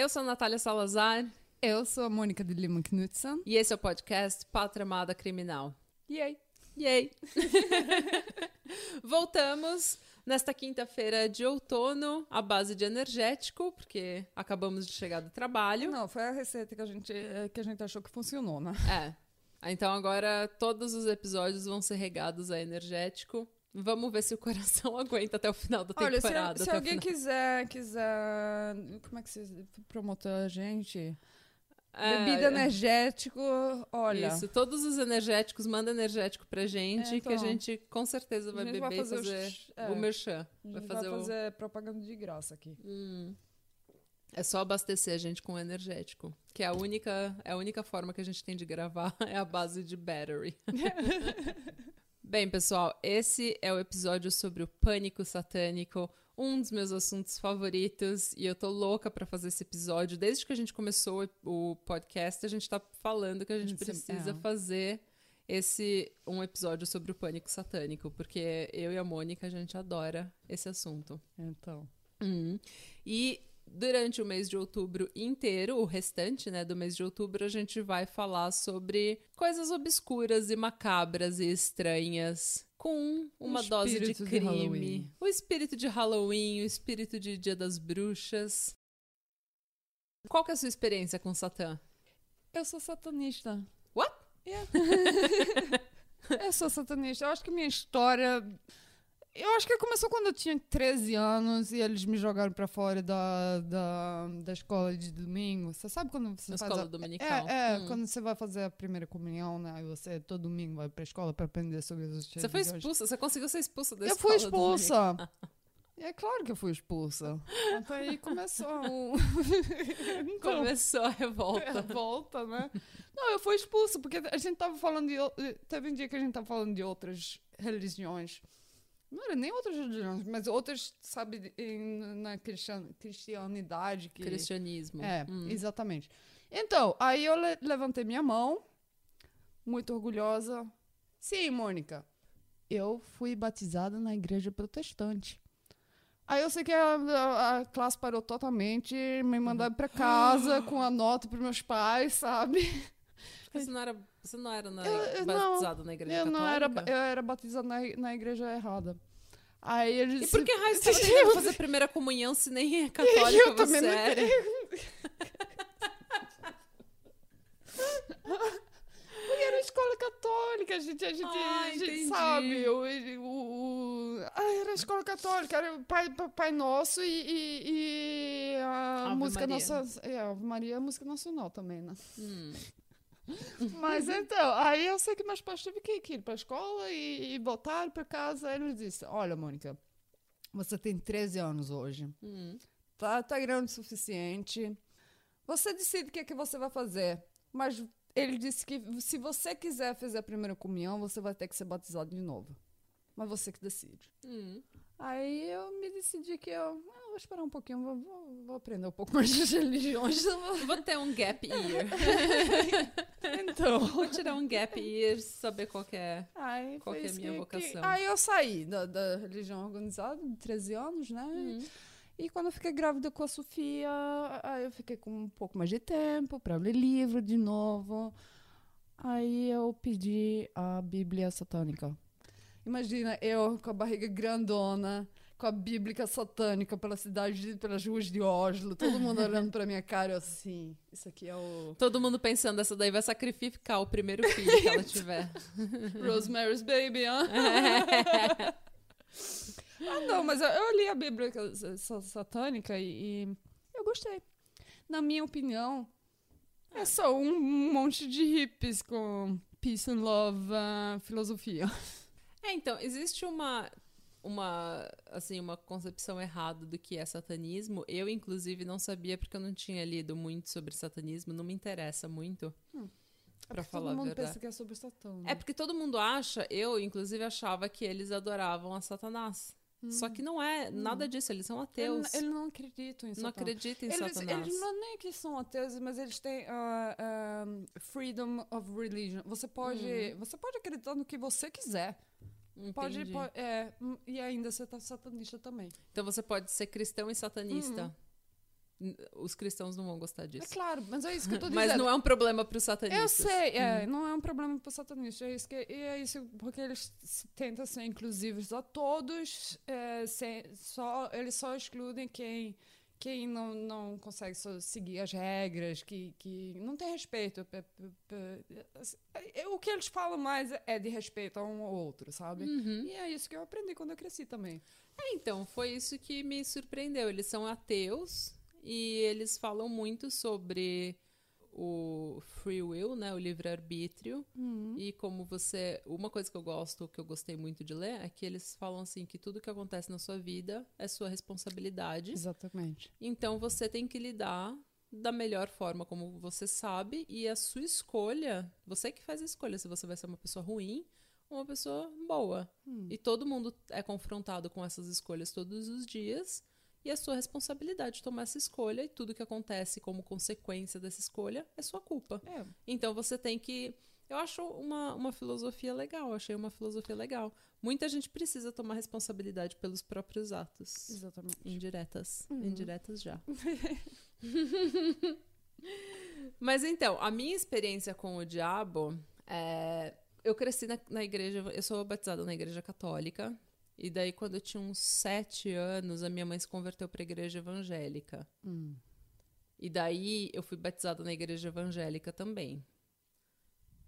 Eu sou a Natália Salazar Eu sou a Mônica de Lima Knudsen. e esse é o podcast Pátria Amada Criminal. E aí? Yay! Voltamos nesta quinta-feira de outono à base de energético, porque acabamos de chegar do trabalho. Não, foi a receita que a gente, eh, que a gente achou que funcionou, né? É. Então agora todos os episódios vão ser regados a energético. Vamos ver se o coração aguenta até o final da Olha, se, temporada. se alguém quiser, quiser. Como é que vocês promotam a gente? É, Bebida energético, olha. Isso, todos os energéticos, manda energético pra gente, É, que a então. gente com certeza vai beber vai e fazer os- fazer é. o merchan. A gente Vai vai fazer, fazer, o... propaganda de graça aqui. Hum. É só abastecer a gente com energético, que é a única, é a única forma que a gente tem de gravar, é a base de battery. Bem, pessoal, esse é o episódio sobre o pânico satânico, um dos meus assuntos favoritos, e eu tô louca pra fazer esse episódio. Desde que a gente começou o podcast, a gente tá falando que a gente precisa é. fazer esse um episódio sobre o pânico satânico, porque eu e a Mônica a gente adora esse assunto. Então. Uhum. E durante o mês de outubro inteiro, o restante né, do mês de outubro, a gente vai falar sobre coisas obscuras e macabras e estranhas. Com uma dose de de crime. Halloween. o espírito de Halloween, o espírito de Dia das Bruxas. Qual que é a sua experiência com Satã? Eu sou satanista. What? Yeah. eu sou satanista. Eu acho que minha história. Eu acho que começou quando eu tinha 13 anos e eles me jogaram pra fora da, da, da escola de domingo. Você sabe quando você Na faz escola a... dominical. É, é Hum. quando você vai fazer a primeira comunhão, né? Aí você todo domingo vai pra escola pra aprender sobre os Você foi expulsa? Você conseguiu ser expulsa da Eu fui escola dominical? expulsa. É claro que eu fui expulsa. Até aí começou o... Então, Começou a revolta. é, volta, né? Não, eu fui expulsa, porque a gente tava falando de. Teve um dia que a gente tava falando de outras religiões. Não era nem outras religiões, mas outras, sabe, na cristian- cristianidade. Que... Cristianismo. É, Hum. exatamente. Então, aí eu le- levantei minha mão, muito orgulhosa. Sim, Mônica, eu fui batizada na igreja protestante. Aí eu sei que a, a- a classe parou totalmente, me mandaram pra casa com a nota pros meus pais, sabe? Você não era, você não era na, Eu- eu não- batizado na igreja Eu não era, católica? eu era batizada na, na igreja errada. Aí eles E por que raio você estava tentando fazer a primeira comunhão se nem é católica Eu você também não era? Porque era escola católica, a gente, a gente, Ah, a gente sabe. O, o, o- ah, era escola católica, era o Pai, Pa- Pai Nosso e, e- e a Ave música Maria. nossa. É, Maria é a música nacional também, né? Hum. Mas então, aí eu sei que meus pais tiveram que ir pra escola e, e voltaram pra casa. Aí eles disseram: Olha, Mônica, você tem 13 anos hoje. Hum. Tá, tá grande o suficiente. Você decide o que, é que você vai fazer. Mas ele disse que se você quiser fazer a primeira comunhão, você vai ter que ser batizado de novo. Mas você que decide. Hum. Aí eu me decidi que eu, vou esperar um pouquinho, vou, vou- vou aprender um pouco mais de religiões. Vou ter um gap year. então. Vou tirar um gap year e saber qual é. Aí Qual é a minha que- vocação? que- aí eu saí da, da religião organizada, de 13 anos, né? Hum. E quando eu fiquei grávida com a Sofia, aí eu fiquei com um pouco mais de tempo para ler livro de novo. Aí eu pedi a Bíblia satânica. Imagina eu com a barriga grandona, com a Bíblia satânica pela cidade, de- pelas ruas de Oslo, todo mundo olhando pra minha cara assim, isso aqui é o Todo mundo pensando, essa daí vai sacrificar o primeiro filho que ela tiver. Rosemary's Baby, hã? ah, não, mas eu, eu li a Bíblia sa- satânica e, e eu gostei. Na minha opinião, é só um monte de hippies com peace and love, ah, filosofia. É, então, existe uma uma assim uma concepção errada do que é satanismo. Eu inclusive não sabia porque eu não tinha lido muito sobre satanismo, não me interessa muito. Pra É porque falar a todo mundo verdade. pensa que é sobre Satã. né? É porque todo mundo acha, eu inclusive achava que eles adoravam a Satanás. Só que não é nada disso, eles são ateus. Eles ele não acreditam em Satã. não acreditam em Eles, Satanás. eles não nem que são ateus, mas eles têm ah, ah, freedom of religion. Você pode, Uhum. você pode acreditar no que você quiser. Pode, pode- é, hum, e ainda você tá satanista também. Então você pode ser cristão e satanista. N- Os cristãos não vão gostar É disso. claro, mas é isso que eu tô dizendo. Mas não é um problema para os Eu satanistas. sei, é, não é um problema para satanistas. É isso, que, e é isso porque eles tentam ser inclusivos a todos, é, sem- só, eles só excludem quem, quem não, não consegue seguir as regras, que, que não tem respeito. pe- pe- pe- é, o que eles falam mais é de respeito a um ao outro, sabe? Uhum. E é isso que eu aprendi quando eu cresci também. É, então, foi isso que me surpreendeu. Eles são ateus e eles falam muito sobre o free will, né, o livre-arbítrio, e como você, uma coisa que eu gosto, que eu gostei muito de ler, é que eles falam assim que tudo que acontece na sua vida é sua responsabilidade. Exatamente. Então você tem que lidar da melhor forma como você sabe e a sua escolha, você que faz a escolha se você vai ser uma pessoa ruim ou uma pessoa boa. E todo mundo é confrontado com essas escolhas todos os dias e é sua responsabilidade tomar essa escolha e tudo que acontece como consequência dessa escolha é sua culpa. É, Então você tem que. Eu acho uma, uma filosofia legal, achei uma filosofia legal. Muita gente precisa tomar responsabilidade pelos próprios atos. exatamente. Indiretas. Uhum. Indiretas já. Mas então, a minha experiência com o diabo é. Eu cresci na, na igreja, eu sou batizada na igreja católica. E daí, quando eu tinha uns sete anos, a minha mãe se converteu para a igreja evangélica. Hum. E daí eu fui batizada na igreja evangélica também.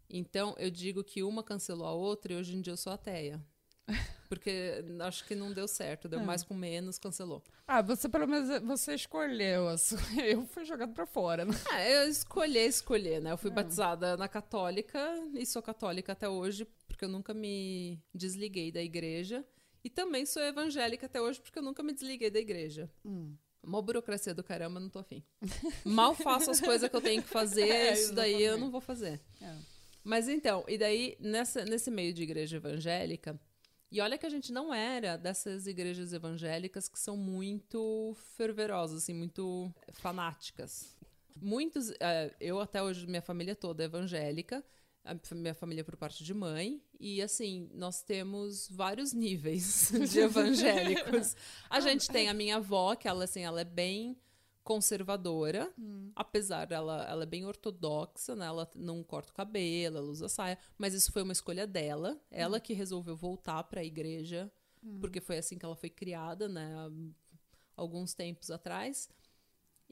Então eu digo que uma cancelou a outra e hoje em dia eu sou ateia. Porque acho que não deu certo, deu É. mais com menos, cancelou. Ah, você pelo menos você escolheu. Eu fui jogado pra fora. Né? Ah, eu escolhi escolher, né? Eu fui É. batizada na católica e sou católica até hoje, porque eu nunca me desliguei da igreja. E também sou evangélica até hoje, porque eu nunca me desliguei da igreja. Hum. Mó burocracia do caramba, não tô afim. Mal faço as coisas que eu tenho que fazer, É, isso daí eu não vou fazer. É. Mas então, e daí, nessa, nesse meio de igreja evangélica, e olha que a gente não era dessas igrejas evangélicas que são muito fervorosas, assim, muito fanáticas. Muitos, eh, eu até hoje, minha família toda é evangélica, a minha família por parte de mãe, e assim, nós temos vários níveis de evangélicos. A gente tem a minha avó, que ela, assim, ela é bem conservadora, apesar dela, ela é bem ortodoxa, né? Ela não corta o cabelo, ela usa saia, mas isso foi uma escolha dela, ela que resolveu voltar para a igreja, porque foi assim que ela foi criada, né? Alguns tempos atrás.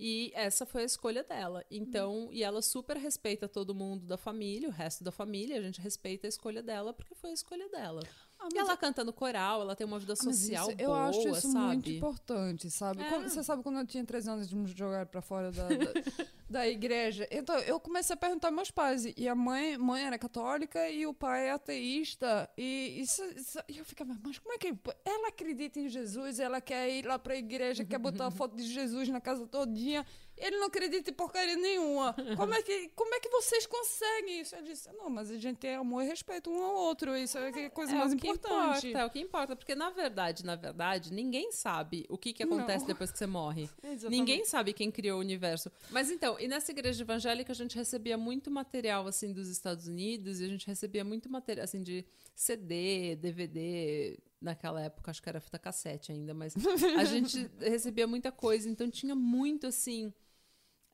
E essa foi a escolha dela. Então, e ela super respeita todo mundo da família, o resto da família, a gente respeita a escolha dela porque foi a escolha dela. Ah, E ela canta no coral, ela tem uma vida Ah, social isso- eu boa, acho isso sabe? muito importante, sabe? É. Quando- você sabe quando eu tinha 13 anos de me jogar pra fora da, da, da igreja? Então, eu comecei a perguntar aos meus pais. E a mãe, mãe era católica e o pai é ateísta. E, isso, isso- e eu ficava, mas como é que. Ela acredita em Jesus, ela quer ir lá pra igreja, quer botar a foto de Jesus na casa todinha. Ele não acredita em porcaria nenhuma. Como é que, como é que vocês conseguem isso? Eu disse, não, mas a gente tem amor e respeito um ao outro. Isso é a coisa mais o importante. Importa, é o que importa, porque na verdade, na verdade, ninguém sabe o que, que acontece Não. depois que você morre. Exatamente. Ninguém sabe quem criou o universo. Mas então, e nessa igreja evangélica a gente recebia muito material assim dos Estados Unidos e a gente recebia muito material assim de CD, DVD, naquela época acho que era fita cassete ainda, mas a gente recebia muita coisa, então tinha muito assim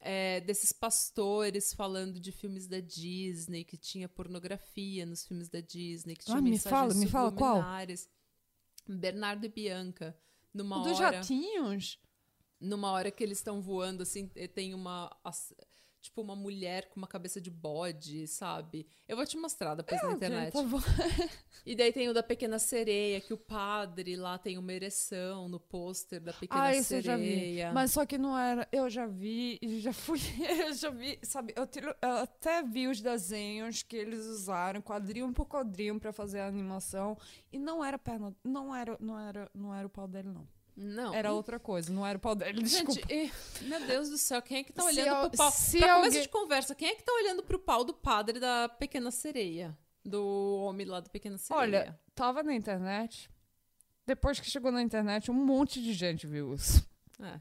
é, desses pastores falando de filmes da Disney, que tinha pornografia nos filmes da Disney, que tinha Ah, me fala, me fala qual? Bernardo e Bianca. Numa O dos hora, jatinhos? numa hora que eles estão voando, assim, tem uma. Tipo, uma mulher com uma cabeça de bode, sabe? Eu vou te mostrar depois na internet. Por favor. E daí tem o da Pequena Sereia, que o padre lá tem uma ereção no pôster da Pequena Ah, isso eu já Sereia. vi. Mas só que não era. Eu já vi já fui. Eu já vi, sabe? Eu, tiro- eu até vi os desenhos que eles usaram, quadrinho por quadrinho, pra fazer a animação. E não era perna. Não era, não era, não era o pau dele, não. Não. Era outra coisa, não era o pau dele. Desculpa. Gente, e- meu Deus do céu, quem é que tá olhando al- pro pau? se pra começo alguém- de conversa, quem é que tá olhando pro pau do padre da Pequena Sereia? Do homem lá da Pequena Sereia. Olha, tava na internet. Depois que chegou na internet, um monte de gente viu isso. É.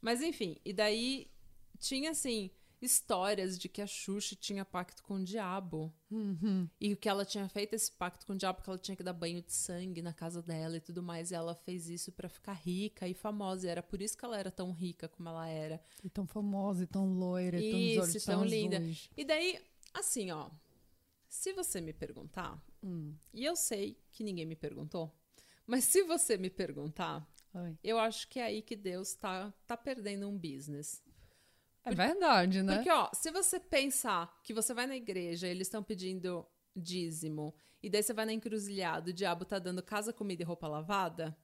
Mas enfim, e daí tinha assim. Histórias de que a Xuxa tinha pacto com o diabo. Uhum. E que ela tinha feito esse pacto com o diabo porque ela tinha que dar banho de sangue na casa dela e tudo mais. E ela fez isso para ficar rica e famosa. E era por isso que ela era tão rica como ela era. E tão famosa, e tão loira, e tão Isso, olhos e tão azuis. linda. E daí, assim, ó. Se você me perguntar, Hum. e eu sei que ninguém me perguntou, mas se você me perguntar, Ai. eu acho que é aí que Deus tá, tá perdendo um business. É verdade, né? Porque, ó, se você pensar que você vai na igreja e eles estão pedindo dízimo, e daí você vai na encruzilhada, o diabo tá dando casa, comida e roupa lavada,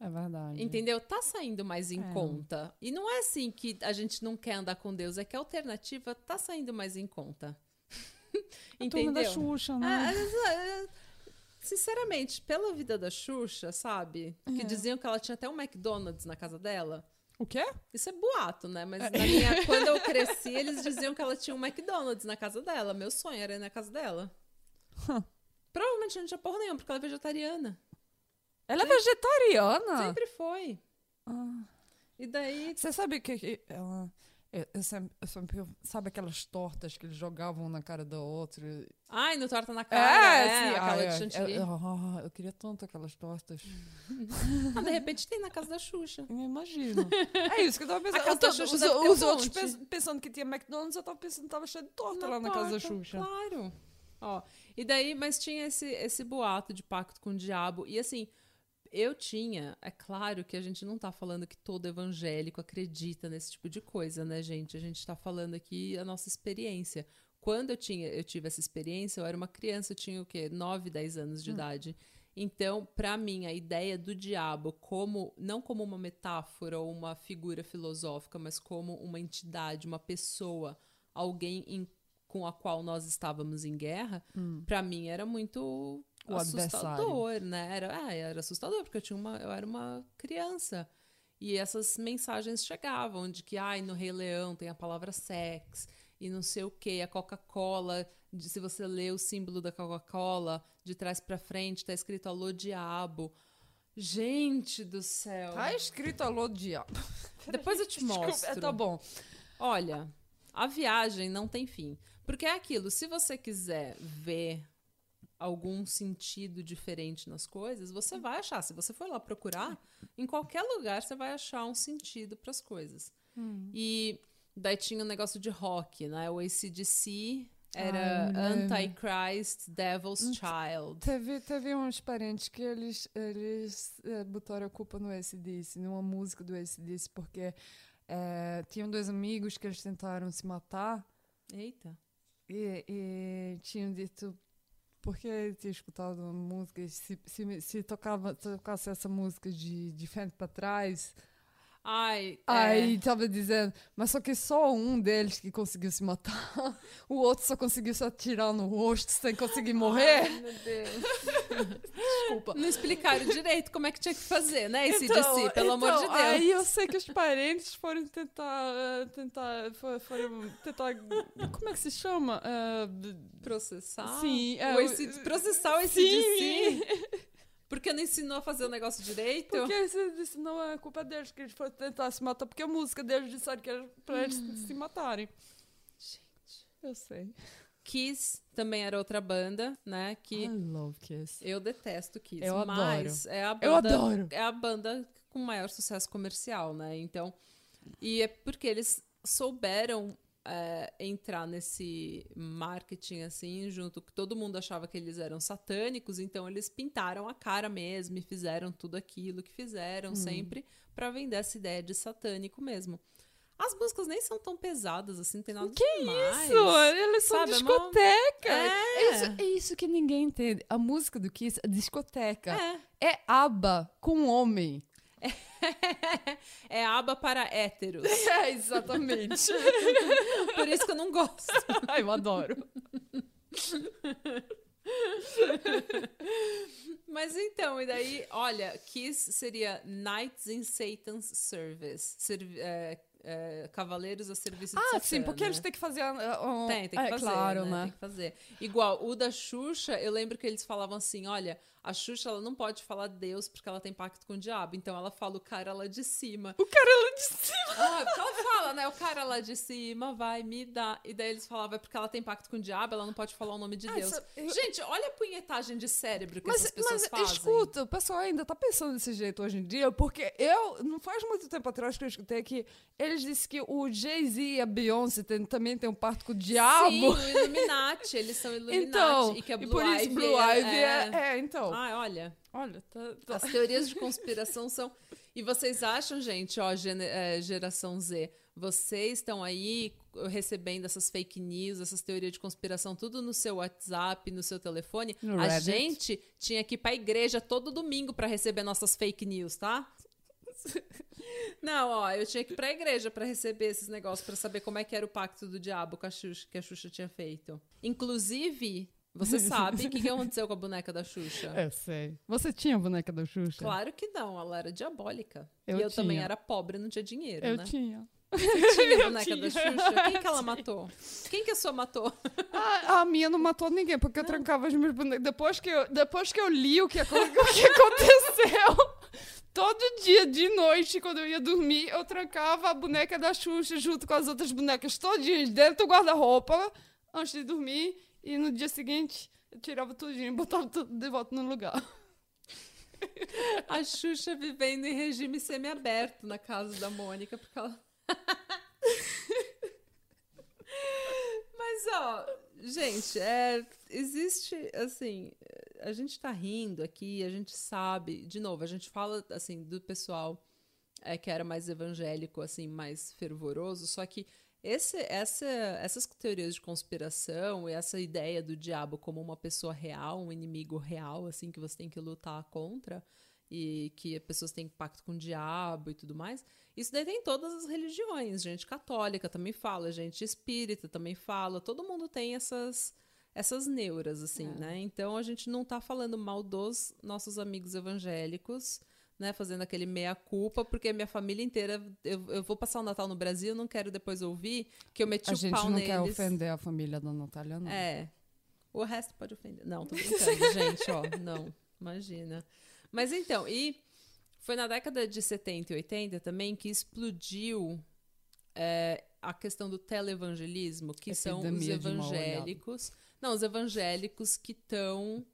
É verdade. entendeu? Tá saindo mais em É. conta. E não é assim que a gente não quer andar com Deus, é que a alternativa tá saindo mais em conta. A turma da entendeu? Xuxa, né? Ah, é, é, Sinceramente, pela vida da Xuxa, sabe? Que É. diziam que ela tinha até um McDonald's na casa dela. O quê? Isso é boato, né? Mas na minha- quando eu cresci, eles diziam que ela tinha um McDonald's na casa dela. Meu sonho era ir na casa dela. Provavelmente não tinha porra nenhuma, porque ela é vegetariana. Ela é vegetariana? Sempre foi. Ah. E daí. Você sabe que que ela. Eu, eu sempre, eu sempre- sabe aquelas tortas que eles jogavam na cara da outra? Ai, no torta na cara. É, sim, aquela ah, de é. chantilly. Eu, eu- eu queria tanto aquelas tortas. Ah, de repente tem na casa da Xuxa. Eu imagino. É isso que eu tava pensando. Eu tô- os os outros pensando que tinha McDonald's, eu tava pensando que tava cheio de torta Na lá na casa da Xuxa. Claro. Ó, e daí, mas tinha esse, esse boato de pacto com o diabo. E assim, eu tinha, é claro que a gente não tá falando que todo evangélico acredita nesse tipo de coisa, né, gente? A gente tá falando aqui a nossa experiência. Quando eu tinha, eu tive essa experiência, eu era uma criança, eu tinha o quê? 9, 10 anos de idade. Então, pra mim, a ideia do diabo como não como uma metáfora ou uma figura filosófica, mas como uma entidade, uma pessoa, alguém em- com a qual nós estávamos em guerra, pra mim era muito O assustador, né? Era, é, era assustador porque eu tinha uma, eu era uma criança. E essas mensagens chegavam de que, ai, no Rei Leão tem a palavra sex e não sei o que, a Coca-Cola, se você lê o símbolo da Coca-Cola, de trás pra frente tá escrito alô diabo. Gente do céu. Tá escrito alô diabo. Depois eu te Desculpa, mostro. é, tá bom. Olha, a viagem não tem fim. Porque é aquilo, se você quiser ver algum sentido diferente nas coisas, você vai achar. Se você for lá procurar, em qualquer lugar você vai achar um sentido para as coisas. E daí tinha um negócio de rock, né? O ACDC era Ai? Antichrist, Devil's Child. Teve, teve uns parentes que eles, eles eh, botaram a culpa no ACDC, numa música do ACDC, porque eh, tinham dois amigos que eles tentaram se matar Eita. e, e tinham dito porque tinha escutado música se, se, se tocava, tocasse essa música de, de frente para trás, Ai, é. aí tava dizendo, mas só que só um deles que conseguiu se matar, o outro só conseguiu se atirar no rosto sem conseguir morrer. Ai, meu Deus. Desculpa. Não explicaram direito como é que tinha que fazer, né? Esse Então, DC, pelo amor de então, Deus. Aí eu sei que os parentes foram tentar. eh, tentar. fo- Foram tentar. Como é que se chama? B- Processar? Sim, é, o processar o Sim. Porque não ensinou a fazer o negócio direito? Porque disse, não é culpa deles que eles foram tentar se matar, porque a música deles disseram que era pra eles Hum. se matarem. Gente. Eu sei. Kiss também era outra banda, né? Que I love Kiss. eu detesto Kiss. Eu mas é a banda, Eu adoro. É a banda com maior sucesso comercial, né? Então. E é porque eles souberam é, entrar nesse marketing assim, junto que todo mundo achava que eles eram satânicos, então eles pintaram a cara mesmo e fizeram tudo aquilo que Hum. fizeram sempre pra vender essa ideia de satânico mesmo. As músicas nem são tão pesadas assim, não tem nada Que demais. Isso, eles são Sabe, é discoteca. É. Isso, é isso que ninguém entende. A música do Kiss é discoteca. É. É aba com homem. é aba para héteros. É, exatamente. Por isso que eu não gosto. Ai, eu adoro. Mas então, e daí, olha, Kiss seria Nights in Satan's Service. Servi- é, é, cavaleiros a serviço de Ah, sim, porque né? eles têm que fazer. Uh, uh, Tem, tem que é, fazer, claro, né? né? Tem que fazer. Igual, o da Xuxa, eu lembro que eles falavam assim, olha, a Xuxa, ela não pode falar Deus porque ela tem pacto com o diabo, então ela fala o cara lá de cima. O cara lá de cima. Ah, porque ela fala, né, o cara lá de cima vai me dar. E daí eles falavam, é porque ela tem pacto com o diabo, ela não pode falar o nome de Ah, Deus. isso- eu- Gente, olha a punhetagem de cérebro que Mas, essas pessoas mas fazem. escuta, o pessoal ainda tá pensando desse jeito hoje em dia, porque eu, não faz muito tempo atrás que eu escutei que eles disseram que o Jay-Z e a Beyoncé tem- também tem um parto com o diabo. Sim, o Illuminati, eles são Illuminati. então, e que a e Blue por isso Ivy Blue é- Ivy é, é, então. Ai, olha, Olha, tá, tá- as teorias de conspiração são... E vocês acham, gente, ó, é, geração Z, vocês estão aí recebendo essas fake news, essas teorias de conspiração, tudo no seu WhatsApp, no seu telefone. No a Reddit. gente tinha que ir pra igreja todo domingo pra receber nossas fake news, tá? Não, ó, eu tinha que ir pra igreja pra receber esses negócios, pra saber como é que era o pacto do diabo com a Xuxa, que a Xuxa tinha feito. Inclusive, você sabe o que, que aconteceu com a boneca da Xuxa? Eu sei. Você tinha a boneca da Xuxa? Claro que não, ela era diabólica. Eu e eu também tinha. era pobre, não tinha dinheiro, Eu né? tinha. Você tinha a boneca da. Xuxa? Quem que ela matou? Quem que a sua matou? A, a minha não matou ninguém, porque eu trancava as minhas bonecas. Depois que eu, depois que eu li o que, o que aconteceu, todo dia de noite, quando eu ia dormir, eu trancava a boneca da Xuxa junto com as outras bonecas todinhas dentro do guarda-roupa antes de dormir. E no dia seguinte, eu tirava tudinho e botava tudo de volta no lugar. A Xuxa vivendo em regime semiaberto na casa da Mônica, porque ela. Mas, ó, gente, é, existe, assim, a gente tá rindo aqui, a gente sabe, de novo, a gente fala, assim, do pessoal é, que era mais evangélico, assim, mais fervoroso, só que esse, essa, essas teorias de conspiração e essa ideia do diabo como uma pessoa real, um inimigo real, assim, que você tem que lutar contra, e que as pessoas têm pacto com o diabo e tudo mais. Isso daí tem em todas as religiões, gente católica também fala, gente espírita também fala, todo mundo tem essas essas neuras assim, É. né? Então a gente não tá falando mal dos nossos amigos evangélicos, né, fazendo aquele meia culpa, porque a minha família inteira, eu, eu vou passar o Natal no Brasil, não quero depois ouvir que eu meti A o gente pau não neles. quer ofender a família da Natália, não. É. O resto pode ofender. Não, tô brincando, gente, ó. Não, imagina. Mas então, e foi na década de 70 e 80 também que explodiu é, a questão do televangelismo, que são os Epidemia de mau evangélicos. Não, os evangélicos que estão.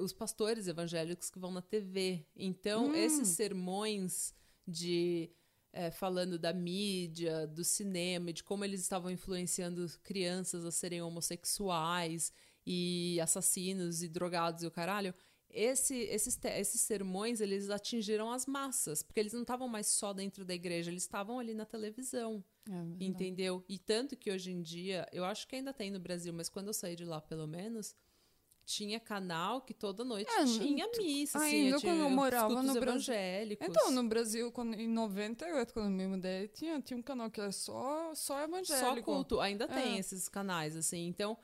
Os pastores evangélicos que vão na TV. Então, Hum. esses sermões de é, falando da mídia, do cinema, de como eles estavam influenciando crianças a serem homossexuais e assassinos e drogados e o caralho. Esse, esses, esses sermões, eles atingiram as massas, porque eles não estavam mais só dentro da igreja, eles estavam ali na televisão, É entendeu? E tanto que hoje em dia, eu acho que ainda tem no Brasil, mas quando eu saí de lá, pelo menos, tinha canal que toda noite É, tinha missa, assim, ainda eu tinha quando eu morava no Brasil. Então, no Brasil, quando, em 98, quando eu me mudei, tinha, tinha um canal que era só, só evangélico. Só culto, ainda tem É. esses canais, assim. Então,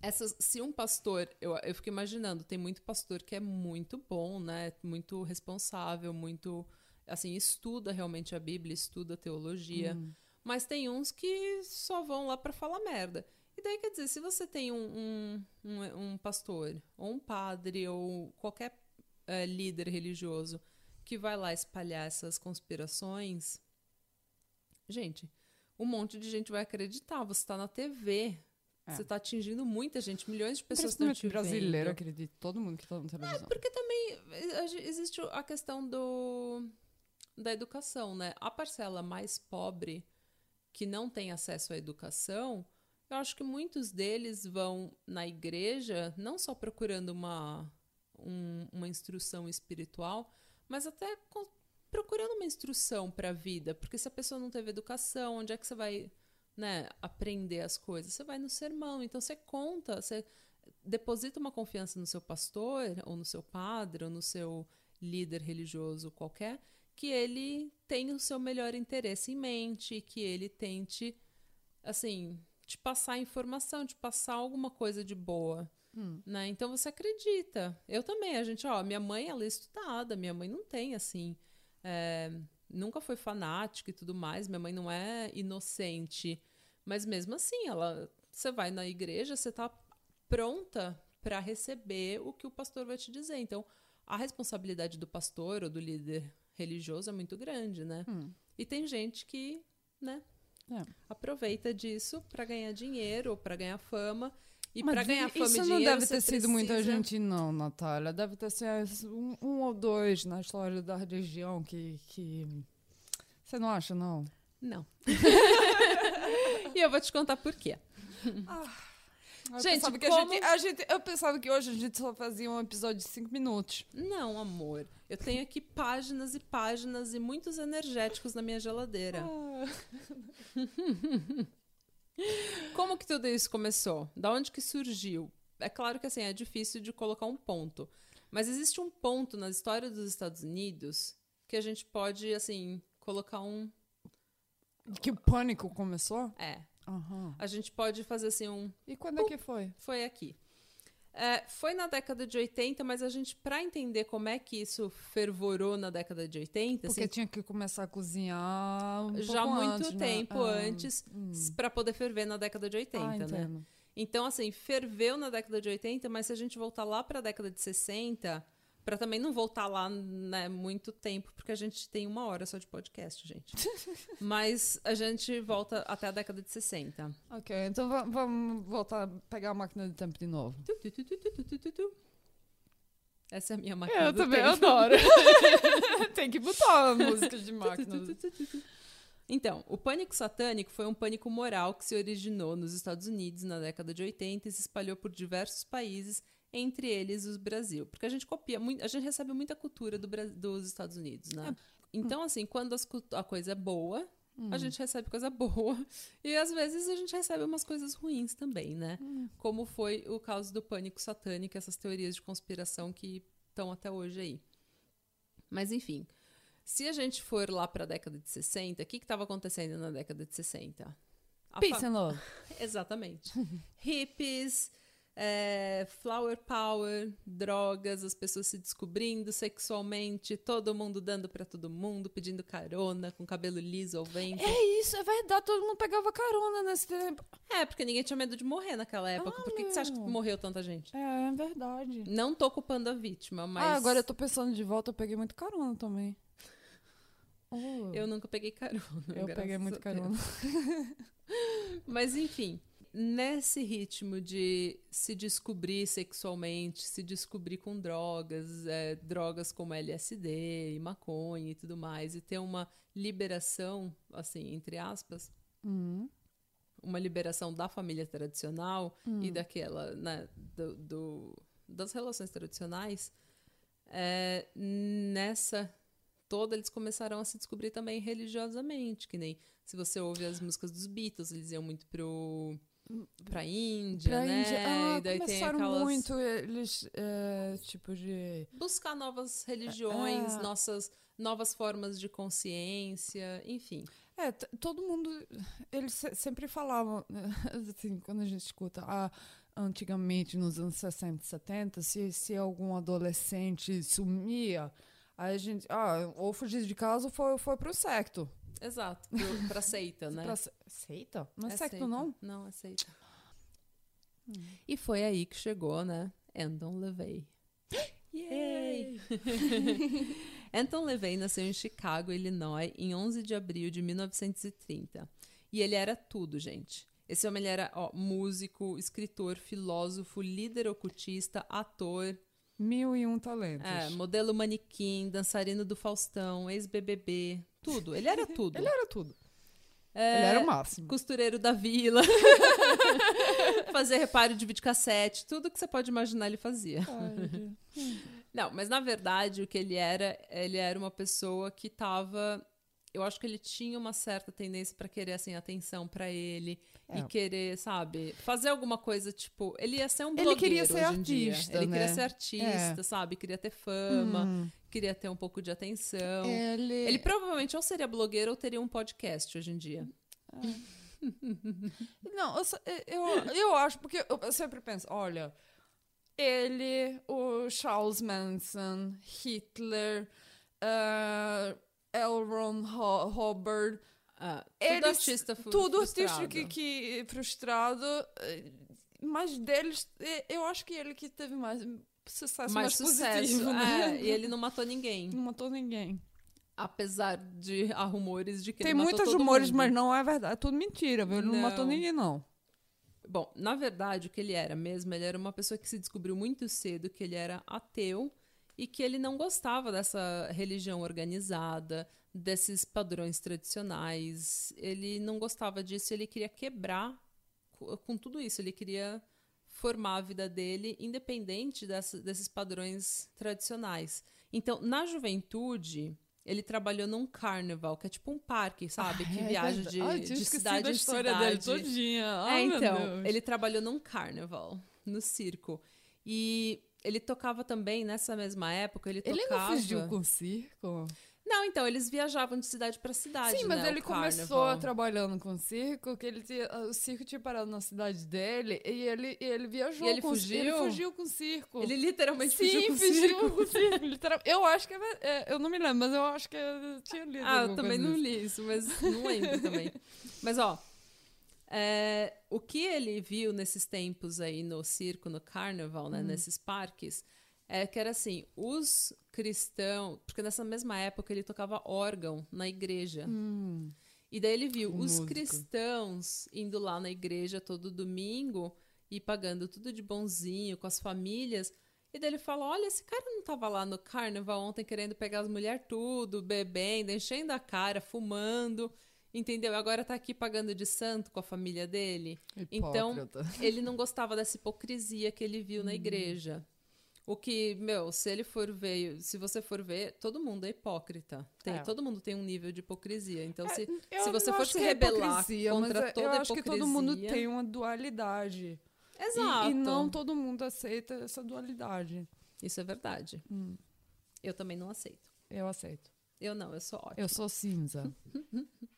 essas, se um pastor, eu, eu fico imaginando, tem muito pastor que é muito bom, né? Muito responsável, muito, assim, estuda realmente a Bíblia, estuda a teologia. Hum. Mas tem uns que só vão lá pra falar merda. E daí, quer dizer, se você tem um, um, um, um pastor, ou um padre, ou qualquer eh, líder religioso que vai lá espalhar essas conspirações, gente, um monte de gente vai acreditar. Você tá na TV. É. Você tá atingindo muita gente, milhões de pessoas estão te brasileiro, vendo. acredito. Todo mundo que tá na televisão. Porque também eh, existe a questão do, da educação, né? A parcela mais pobre que não tem acesso à educação, eu acho que muitos deles vão na igreja não só procurando uma, um- uma instrução espiritual, mas até procurando uma instrução para a vida. Porque se a pessoa não teve educação, onde é que você vai né, aprender as coisas? Você vai no sermão. Então você conta, você deposita uma confiança no seu pastor, ou no seu padre, ou no seu líder religioso qualquer, que ele tenha o seu melhor interesse em mente, que ele tente, assim, te passar informação, te passar alguma coisa de boa. Hum. Né? Então você acredita. Eu também, a gente, ó, minha mãe ela é estudada, minha mãe não tem assim. é, nunca foi fanática e tudo mais. Minha mãe não é inocente. Mas mesmo assim, ela, você vai na igreja, você tá pronta para receber o que o pastor vai te dizer. Então, a responsabilidade do pastor ou do líder religioso é muito grande, né? Hum. E tem gente que, né, É. aproveita disso para ganhar dinheiro ou para ganhar fama. E para ganhar fama isso e não dinheiro, deve você ter sido muita gente, não, Natália. Deve ter sido um, um ou dois na história da religião que. que... Você não acha, não? Não. e eu vou te contar por quê. Eu Gente, pensava que a como- gente, a gente- Eu pensava que hoje a gente só fazia um episódio de cinco minutos. Não, amor. Eu tenho aqui páginas e páginas e muitos energéticos na minha geladeira. Como que tudo isso começou? Da onde que surgiu? É claro que assim, é difícil de colocar um ponto. Mas existe um ponto na história dos Estados Unidos que a gente pode, assim, colocar um. Que o pânico começou? É. Aham. A gente pode fazer assim um. E quando é que foi? Foi aqui. É, foi na década de 80, mas a gente, pra entender como é que isso fervorou na década de 80, Porque assim, tinha que começar a cozinhar um já muito antes, né? tempo Ah, antes, pra poder ferver na década de 80, ah, né? Então, assim, ferveu na década de 80, mas se a gente voltar lá pra década de 60, para também não voltar lá né, muito tempo, porque a gente tem uma hora só de podcast, gente. Mas a gente volta até a década de 60. Ok, então vamos voltar a pegar a máquina de tempo de novo. Essa é a minha é, máquina Eu do também adoro. tem que botar música de máquina. Então, o pânico satânico foi um pânico moral que se originou nos Estados Unidos na década de 80 e se espalhou por diversos países entre eles o Brasil. Porque a gente copia, muito, a gente recebe muita cultura do, dos Estados Unidos, né? Então, assim, quando as a coisa é boa, a gente recebe coisa boa. E às vezes a gente recebe umas coisas ruins também, né? Como foi o caso do pânico satânico, essas teorias de conspiração que estão até hoje aí. Mas enfim, se a gente for lá para a década de 60, o que estava acontecendo na década de 60? A Peace. Exatamente. Hippies, é, flower power, drogas, as pessoas se descobrindo sexualmente, todo mundo dando pra todo mundo, pedindo carona, com cabelo liso ao vento. É isso, é verdade. Todo mundo pegava carona nesse tempo. É, porque ninguém tinha medo de morrer naquela época. Ah, Por que, que você acha que morreu tanta gente? É, é verdade. Não tô culpando a vítima, mas. Ah, agora eu tô pensando de volta, eu peguei muito carona também. Oh, Eu nunca peguei carona. eu peguei muito carona. Mas enfim, nesse ritmo de se descobrir sexualmente, se descobrir com drogas, é, drogas como LSD e maconha e tudo mais, e ter uma liberação, assim, entre aspas, Hum. uma liberação da família tradicional e daquela, né, do, do- das relações tradicionais, é, nessa toda eles começaram a se descobrir também religiosamente, que nem se você ouve as músicas dos Beatles, eles iam muito pro pra Índia, Pra né? Índia. Ah, e daí tem começaram aquelas muito eles, é, tipo de... buscar novas religiões, É. nossas novas formas de consciência, enfim. É, todo mundo, eles se- sempre falavam, assim, quando a gente escuta, ah, antigamente, nos anos 60, 70, se, se algum adolescente sumia, aí a gente, ah, ou fugia de casa ou foi, foi pro secto. Exato, pro, pra seita, né? Pra se- seita? Não é, É secto, não? Não, é seita. E foi aí que chegou, né? Anton LaVey. Yay! Anton LaVey nasceu em Chicago, Illinois, em 11 de abril de 1930. E ele era tudo, gente. Esse homem era ó, músico, escritor, filósofo, líder ocultista, ator, Mil e um talentos. é, modelo manequim, dançarino do Faustão, ex-BBB, tudo. Ele era tudo. Ele era tudo. É, Ele era o máximo. costureiro da vila, fazer reparo de videocassete, tudo que você pode imaginar ele fazia. Não, mas na verdade o que ele era, ele era uma pessoa que tava, eu acho que ele tinha uma certa tendência pra querer assim atenção pra ele É. e querer, sabe, fazer alguma coisa tipo, ele ia ser um Ele blogueiro queria ser hoje em dia. artista, Ele queria né? ser artista, É. sabe, queria ter fama, Hum. queria ter um pouco de atenção. Ele, Ele provavelmente ou seria blogueiro ou teria um podcast hoje em dia. Não, eu, só- eu, eu acho, porque eu sempre penso, olha, ele, o Charles Manson, Hitler, ah, L. Ron Ho Hubbard. Ah, tudo Eles- artista Tudo frustrado. artístico que, que frustrado. eh, Mas deles, eh, eu acho que ele que teve mais sucesso, mais, mais sucesso. positivo, né? É, e ele não matou ninguém. Não matou ninguém. Apesar de há rumores de que Tem ele matou muitos rumores, mundo. mas não é verdade. É tudo mentira, viu? Ele não, Não. matou ninguém, não. Bom, na verdade, o que ele era mesmo, ele era uma pessoa que se descobriu muito cedo que ele era ateu e que ele não gostava dessa religião organizada, desses padrões tradicionais. Ele não gostava disso, ele queria quebrar co- com tudo isso. Ele queria formar a vida dele independente dessa- desses padrões tradicionais. Então, na juventude, ele trabalhou num carnival, que é tipo um parque, sabe? que Ah, é viaja de, Ai, de cidade em história cidade. dele todinha. É, Ai, então, ele trabalhou num carnival, no circo. E ele tocava também, nessa mesma época, ele Ele tocava... não fugiu com circo? Não, então, eles viajavam de cidade pra cidade, Sim, mas né, ele o começou trabalhando com circo, que ele tinha, o circo tinha parado na cidade dele e ele, e ele viajou E ele com fugiu? Ele fugiu com circo. Ele literalmente Sim, fugiu com o circo. com circo. literal- Eu acho que é, é, eu não me lembro, mas eu acho que eu tinha lido. Ah, eu também não li isso, mas não lembro também. Mas, ó, é, o que ele viu nesses tempos aí no circo, no carnaval, Hum. né, nesses parques, é que era assim, os cristãos, porque nessa mesma época ele tocava órgão na igreja. Hum. E daí ele viu Um os músico. cristãos indo lá na igreja todo domingo e pagando tudo de bonzinho com as famílias. E daí ele falou: Olha, esse cara não tava lá no carnaval ontem querendo pegar as mulheres tudo, bebendo, enchendo a cara, fumando. Entendeu? Agora tá aqui pagando de santo com a família dele. Então, Hipócrita. Ele não gostava dessa hipocrisia que ele viu na igreja. O que, meu, se ele for ver, se você for ver, todo mundo é hipócrita. Tem, É. Todo mundo tem um nível de hipocrisia. Então, se, Eu se você for se é rebelar hipocrisia, contra mas é- toda eu acho que todo mundo hipocrisia- tem uma dualidade. E- Exato. E, não todo mundo aceita essa dualidade. Isso é verdade. Hum. Eu também não aceito. Eu aceito. Eu não, eu sou ótima. Eu sou cinza.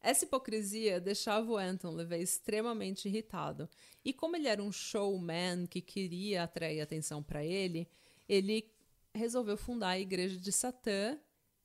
Essa hipocrisia deixava o Anton LaVey extremamente irritado. E como ele era um showman que queria atrair atenção para ele, ele resolveu fundar a Igreja de Satã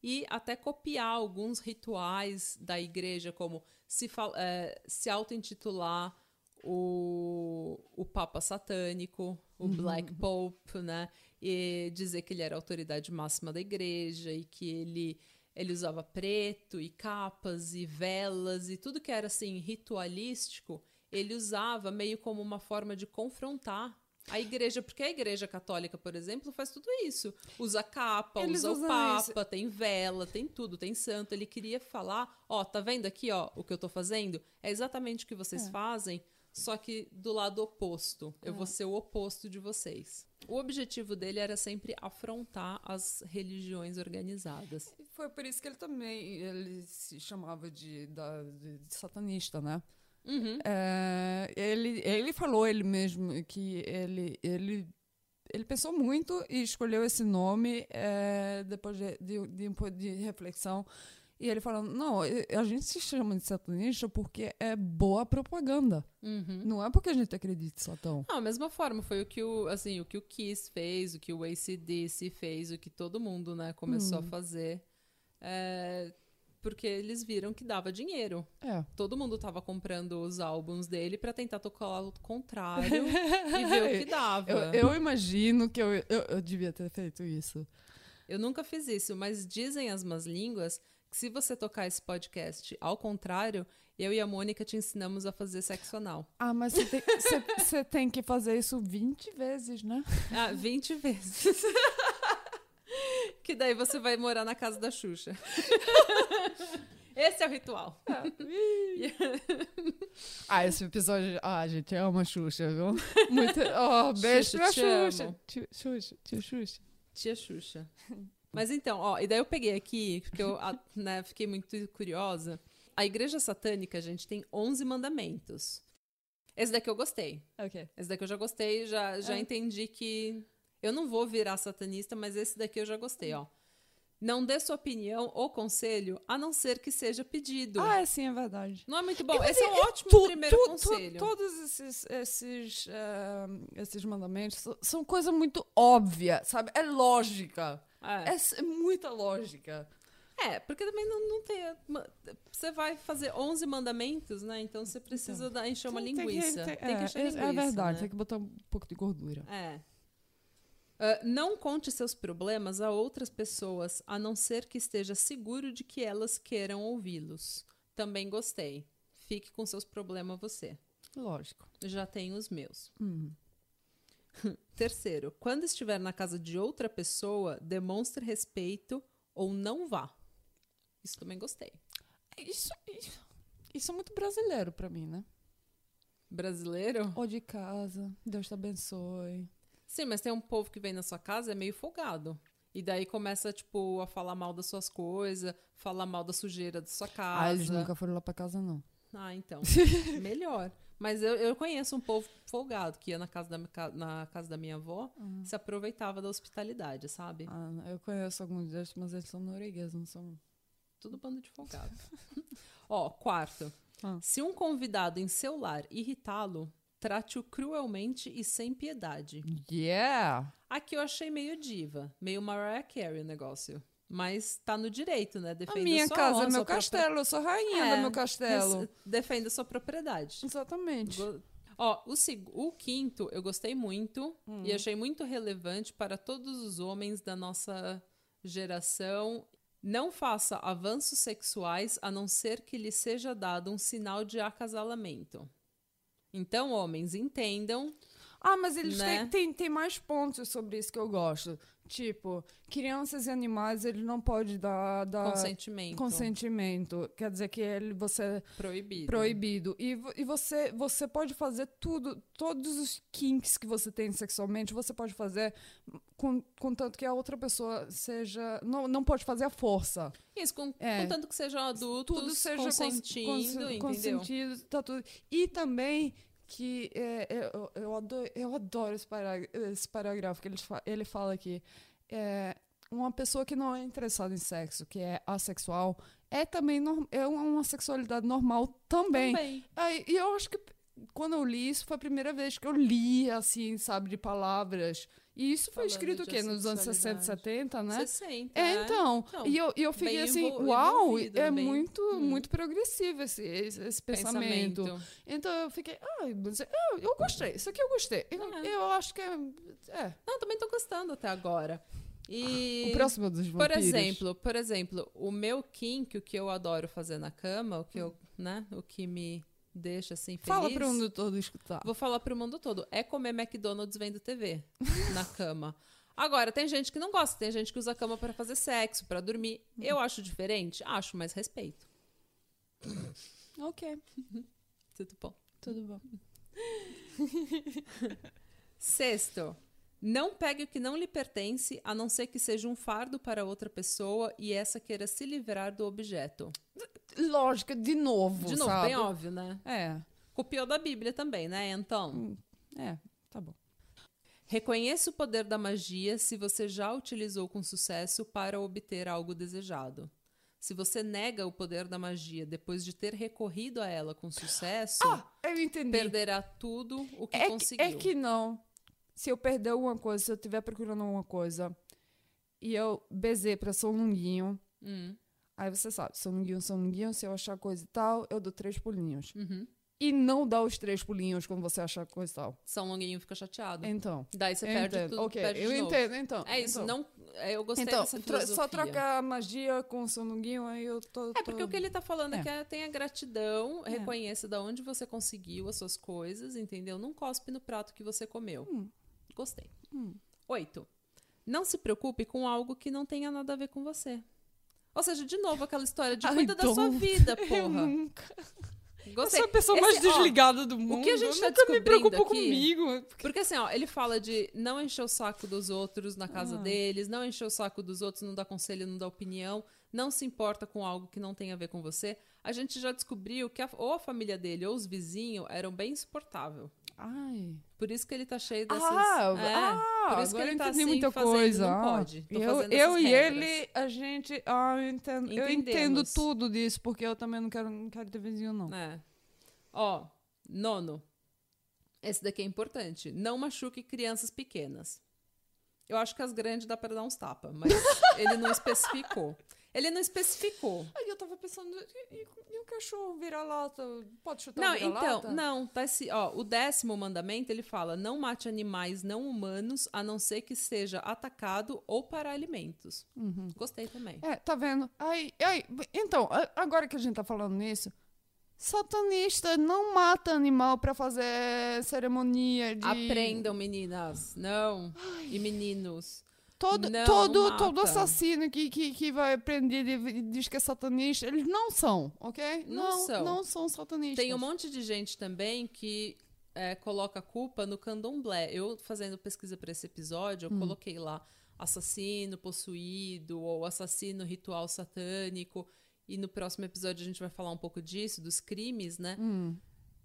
e até copiar alguns rituais da igreja, como se, eh, se auto-intitular o, o Papa Satânico, o Black Pope, né? E dizer que ele era a autoridade máxima da igreja e que ele, ele usava preto e capas e velas e tudo que era assim ritualístico, ele usava meio como uma forma de confrontar a igreja, porque a igreja católica, por exemplo, faz tudo isso. Usa capa, Eles usa o papa, tem vela, tem tudo, tem santo. Ele queria falar, ó, tá vendo aqui, ó, o que eu tô fazendo? É exatamente o que vocês É. fazem, só que do lado oposto. Eu vou ser o oposto de vocês. O objetivo dele era sempre afrontar as religiões organizadas. E Foi por isso que ele também ele se chamava de, de- de satanista, né? Uhum. É, ele, ele falou ele mesmo que ele, ele, ele pensou muito e escolheu esse nome é, depois de, de, de de reflexão. E ele falou, não, a gente se chama de satanista porque é boa propaganda. Uhum. Não é porque a gente acredita em Satão. Não, a mesma forma, foi o que o, assim, o que o Kiss fez, o que o ACDC fez, o que todo mundo, né, começou Hum. a fazer. É, porque eles viram que dava dinheiro. É. Todo mundo tava comprando os álbuns dele pra tentar tocar o contrário e ver o que dava. Eu, eu imagino que eu, eu, eu devia ter feito isso. Eu nunca fiz isso, mas dizem as más línguas se você tocar esse podcast ao contrário, eu e a Mônica te ensinamos a fazer sexo anal. Ah, mas você tem, você- tem que fazer isso 20 vezes, né? Ah, 20 vezes. que daí você vai morar na casa da Xuxa. Esse é o ritual. Ah, esse episódio. Ah, gente ama a Xuxa, viu? Muito. Oh, beijo Xuxa, pra Xuxa. Tio Xuxa. Tio Xuxa. Tia Xuxa. Mas então, ó, e daí eu peguei aqui, porque eu né, fiquei muito curiosa. A igreja satânica, gente, tem 11 mandamentos. Esse daqui eu gostei. Ok. Esse daqui eu já gostei, já, já É. entendi que eu não vou virar satanista, mas esse daqui eu já gostei, ó. Não dê sua opinião ou conselho, a não ser que seja pedido. Ah, é sim, é verdade. Não é muito bom. Esse é um ótimo Tu- primeiro tu- tu- conselho. todos esses, esses, eh, esses mandamentos são coisa muito óbvia, sabe? É lógica. É. É, é muita lógica. É, porque também não, não tem. Você vai fazer 11 mandamentos, né? Então você precisa dar, encher uma Tem- tem que- linguiça. Tem, tem- que é, encher é- linguiça. É verdade, né? tem que botar um pouco de gordura. É. Ah, não conte seus problemas a outras pessoas, a não ser que esteja seguro de que elas queiram ouvi-los. Também gostei. Fique com seus problemas você. Lógico. Já tenho os meus. Hum. Terceiro, quando estiver na casa de outra pessoa, demonstre respeito ou não vá. Isso também gostei. Isso, isso, isso é muito brasileiro pra mim, né? Brasileiro? Ou de casa, Deus te abençoe. Sim, mas tem um povo que vem na sua casa é meio folgado. E daí começa, tipo, a falar mal das suas coisas, falar mal da sujeira da sua casa. Ah, eles nunca foram lá pra casa, não. Ah, então. Melhor. Mas eu, eu conheço um povo folgado que ia na casa da, na casa da minha avó Uhum. se aproveitava da hospitalidade, sabe? Ah, eu conheço alguns desses, mas eles são noruegueses, não são. Tudo bando de folgado. Ó, quarto. Ah. Se um convidado em seu lar irritá-lo, trate-o cruelmente e sem piedade. Yeah! Aqui eu achei meio diva, meio Mariah Carey o negócio. Mas tá no direito, né? A Defenda minha sua casa honra, é meu sua propria- castelo, eu sou rainha É, do meu castelo. Defenda sua propriedade. Exatamente. Go- Ó, o, seg- o quinto eu gostei muito Hum. e achei muito relevante para todos os homens da nossa geração. Não faça avanços sexuais a não ser que lhe seja dado um sinal de acasalamento. Então, homens, entendam. Ah, mas eles Né? têm, têm, têm mais pontos sobre isso que eu gosto. Tipo, crianças e animais, ele não pode dar, dar Consentimento. consentimento. Quer dizer que ele, você é Proibido. proibido. E, e você, você pode fazer tudo, todos os kinks que você tem sexualmente, você pode fazer com, contanto que a outra pessoa seja. Não, não pode fazer a força. Isso, com, É. contanto que sejam adultos tudo seja cons- consentindo, cons- entendeu? consentido, tá tudo. E também que é, eu, eu, adoro, eu adoro esse, pará- esse parágrafo que ele, fa- ele fala aqui. É, uma pessoa que não é interessada em sexo, que é assexual, é também é uma sexualidade normal também. Também. Aí, e eu acho que quando eu li isso foi a primeira vez que eu li assim, sabe, de palavras. E isso foi escrito o quê? Nos anos 60, assexualidade. 70, né? 60. É, então. Então, e, eu, e eu fiquei assim, uau, é bem- muito, Hum. muito progressivo esse, esse, esse pensamento. pensamento. Então eu fiquei, mas eu, eu gostei, isso aqui eu gostei. Eu, É. eu acho que é. é. Não, também tô gostando até agora. E O próximo dos por vampiros. exemplo, por exemplo, o meu kink, o que eu adoro fazer na cama, o que eu, né, o que me deixa assim feliz. Fala pro mundo todo escutar. Vou falar pro mundo todo. É comer McDonald's vendo TV na cama. Agora, tem gente que não gosta, tem gente que usa a cama pra fazer sexo, pra dormir. Eu acho diferente? Acho, mas respeito. Ok, Tudo bom. tudo bom. Sexto, não pegue o que não lhe pertence, a não ser que seja um fardo para outra pessoa e essa queira se livrar do objeto. Lógica, de novo. De novo, sabe? bem óbvio, né? É, Copiou da Bíblia também, né? Então, é, tá bom. reconheça o poder da magia se você já utilizou com sucesso para obter algo desejado. Se você nega o poder da magia depois de ter recorrido a ela com sucesso, Ah, perderá tudo o que é, que, conseguiu. é que não. Se eu perder alguma coisa, se eu estiver procurando alguma coisa e eu bezer pra São Longuinho, Hum, aí você sabe, São Longuinho, São Longuinho, se eu achar coisa e tal, eu dou três pulinhos. uhum. E não dá os três pulinhos quando você achar coisa e tal. São Longuinho fica chateado. Então. Daí você perde entendo. tudo, ok, perde eu de novo. entendo, então. É isso, então. não. Eu gostei Então, dessa filosofia. só trocar magia com o São Longuinho, aí eu tô. É porque tô- o que ele tá falando é, É. que é, tenha gratidão, É. reconheça de onde você conseguiu as suas coisas, entendeu? Não cospe no prato que você comeu. Hum. Gostei. Hum. Oito. Não se preocupe com algo que não tenha nada a ver com você. Ou seja, de novo, aquela história de Ai, cuida da sua vida, Eu porra. nunca. Eu Gostei. sou a pessoa Esse- mais ó, desligada do mundo. que a gente eu tá nunca me descobrindo preocupo aqui- comigo. Porque assim, ó, ele fala de não encher o saco dos outros na casa Ah. deles, não encher o saco dos outros, não dar conselho, não dar opinião, não se importa com algo que não tem a ver com você. A gente já descobriu que a- ou a família dele ou os vizinhos eram bem insuportáveis. Ai. Por isso que ele tá cheio dessas. Ah, é, ah, por isso que ele tá assim, muita fazendo, coisa. Não Ah, pode. Tô eu eu e regras. ele, a gente. Ah, eu entendo, eu entendo tudo disso, porque eu também não quero, não quero ter vizinho, não. É. Ó, nono. Esse daqui é importante. Não machuque crianças pequenas. Eu acho que as grandes dá para dar uns tapas, mas ele não especificou. Ele não especificou. Aí eu tava pensando, e, e, o cachorro vira-lata? Pode chutar Não, o vira-lata? então, não, tá esse, ó, o décimo mandamento, ele fala: "Não mate animais não humanos, a não ser que seja atacado ou para alimentos". Gostei também. É, tá vendo? Aí, aí, então, agora que a gente tá falando nisso, satanista não mata animal pra fazer ceremonia de... Aprendam, meninas. Não. E meninos. Todo, Não, todo, não todo assassino que, que, que vai aprender e diz que é satanista, eles não são, ok? Não são. Não são satanistas. Tem um monte de gente também que é, coloca a culpa no candomblé. Eu, fazendo pesquisa para esse episódio, eu coloquei lá assassino possuído ou assassino ritual satânico. E no próximo episódio a gente vai falar um pouco disso, dos crimes, né? Hum.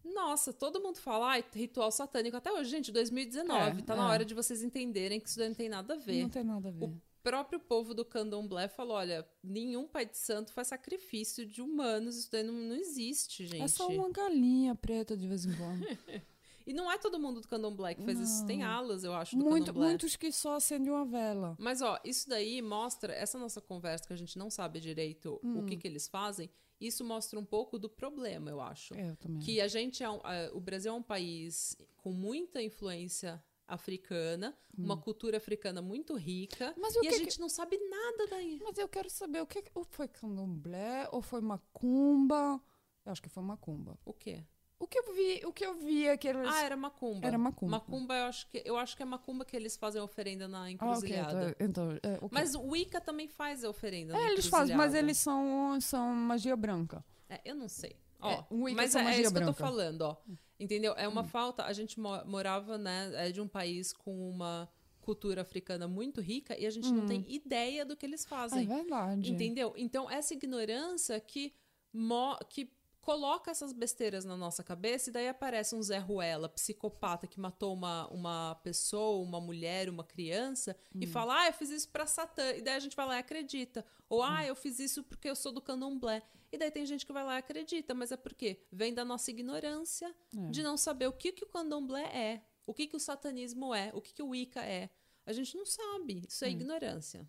Nossa, todo mundo fala, ai, ritual satânico. Até hoje, gente, 2019. É, tá na é. hora de vocês entenderem que isso não tem nada a ver. Não tem nada a ver. O próprio povo do candomblé falou: olha, nenhum pai de santo faz sacrifício de humanos, isso daí não, não existe, gente. É só uma galinha preta de vez em quando. E não é todo mundo do candomblé que faz isso. Tem alas, eu acho, do Muito, candomblé. muitos que só acendem uma vela. Mas, ó, isso daí mostra, essa nossa conversa que a gente não sabe direito Hum. o que, que eles fazem, isso mostra um pouco do problema, eu acho. É, eu também. Que a gente é um, o Brasil é um país com muita influência africana, uma cultura africana muito rica, Hum. Mas e a que gente não sabe nada daí. Mas eu quero saber, o que ou foi candomblé ou foi macumba? Eu acho que foi macumba. O quê? O que eu vi, o que eu vi é que eles... Ah, era macumba. Era macumba. Macumba, eu acho que eu acho que é macumba que eles fazem oferenda na Ah, ok, encruzilhada. tá, então, é, ok. Mas o Wicca também faz a oferenda na É, eles fazem, mas encruzilhada. eles são, são magia branca. É, eu não sei. Ó, É, o Wicca mas é, é isso que eu tô branca. Hum. falando, ó. Entendeu? É uma falta. A gente mo- morava, né, é de um país com uma cultura africana muito rica e a gente não tem ideia do que eles É fazem. verdade. Entendeu? Então, essa ignorância que, mo- que coloca essas besteiras na nossa cabeça e daí aparece um Zé Ruela, psicopata, que matou uma, uma pessoa, uma mulher, uma criança, e fala, ah, eu fiz isso pra Satã. E daí a gente vai lá e acredita. Ou, ah, eu fiz isso porque eu sou do candomblé. E daí tem gente que vai lá e acredita, mas é porque vem da nossa ignorância de não saber o que, que o candomblé é, o que, que o satanismo é, o que, que o Wicca é. A gente não sabe. Isso é ignorância.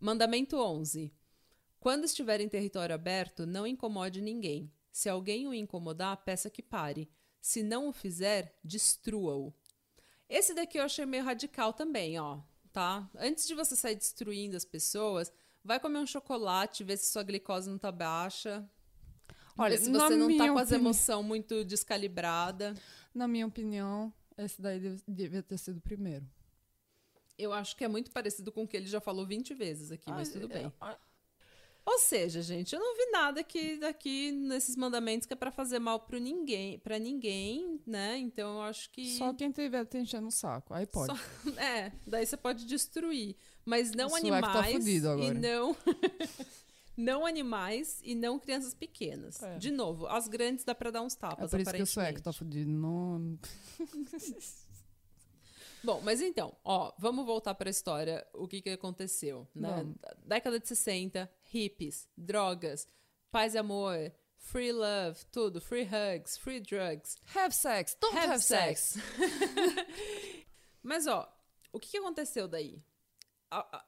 Mandamento 11. Quando estiver em território aberto, não incomode ninguém. Se alguém o incomodar, peça que pare. Se não o fizer, destrua-o. Esse daqui eu achei meio radical também, ó, tá? Antes de você sair destruindo as pessoas, vai comer um chocolate, ver se sua glicose não tá baixa. Olha, se você não tá com as emoções muito descalibrada. Na minha opinião, esse daí devia ter sido o primeiro. Eu acho que é muito parecido com o que ele já falou 20 vezes aqui, mas Ah, tudo é, bem. ah, Ou seja, gente, eu não vi nada aqui daqui nesses mandamentos que é pra fazer mal pro ninguém, para ninguém, né? Então eu acho que Só quem tiver te enchendo o saco. Aí pode. Só- é, daí você pode destruir, mas não O sueco animais tá fudido e não não animais e não crianças pequenas. É. De novo, as grandes dá pra dar uns É tapas, por isso que o sueco tá fudido. Não... Bom, mas então, ó, vamos voltar pra história, o que que aconteceu, né? Década de 60, hippies, drogas, paz e amor, free love, tudo, free hugs, free drugs, Have sex. Don't have, sex. Mas, ó, o que, aconteceu daí?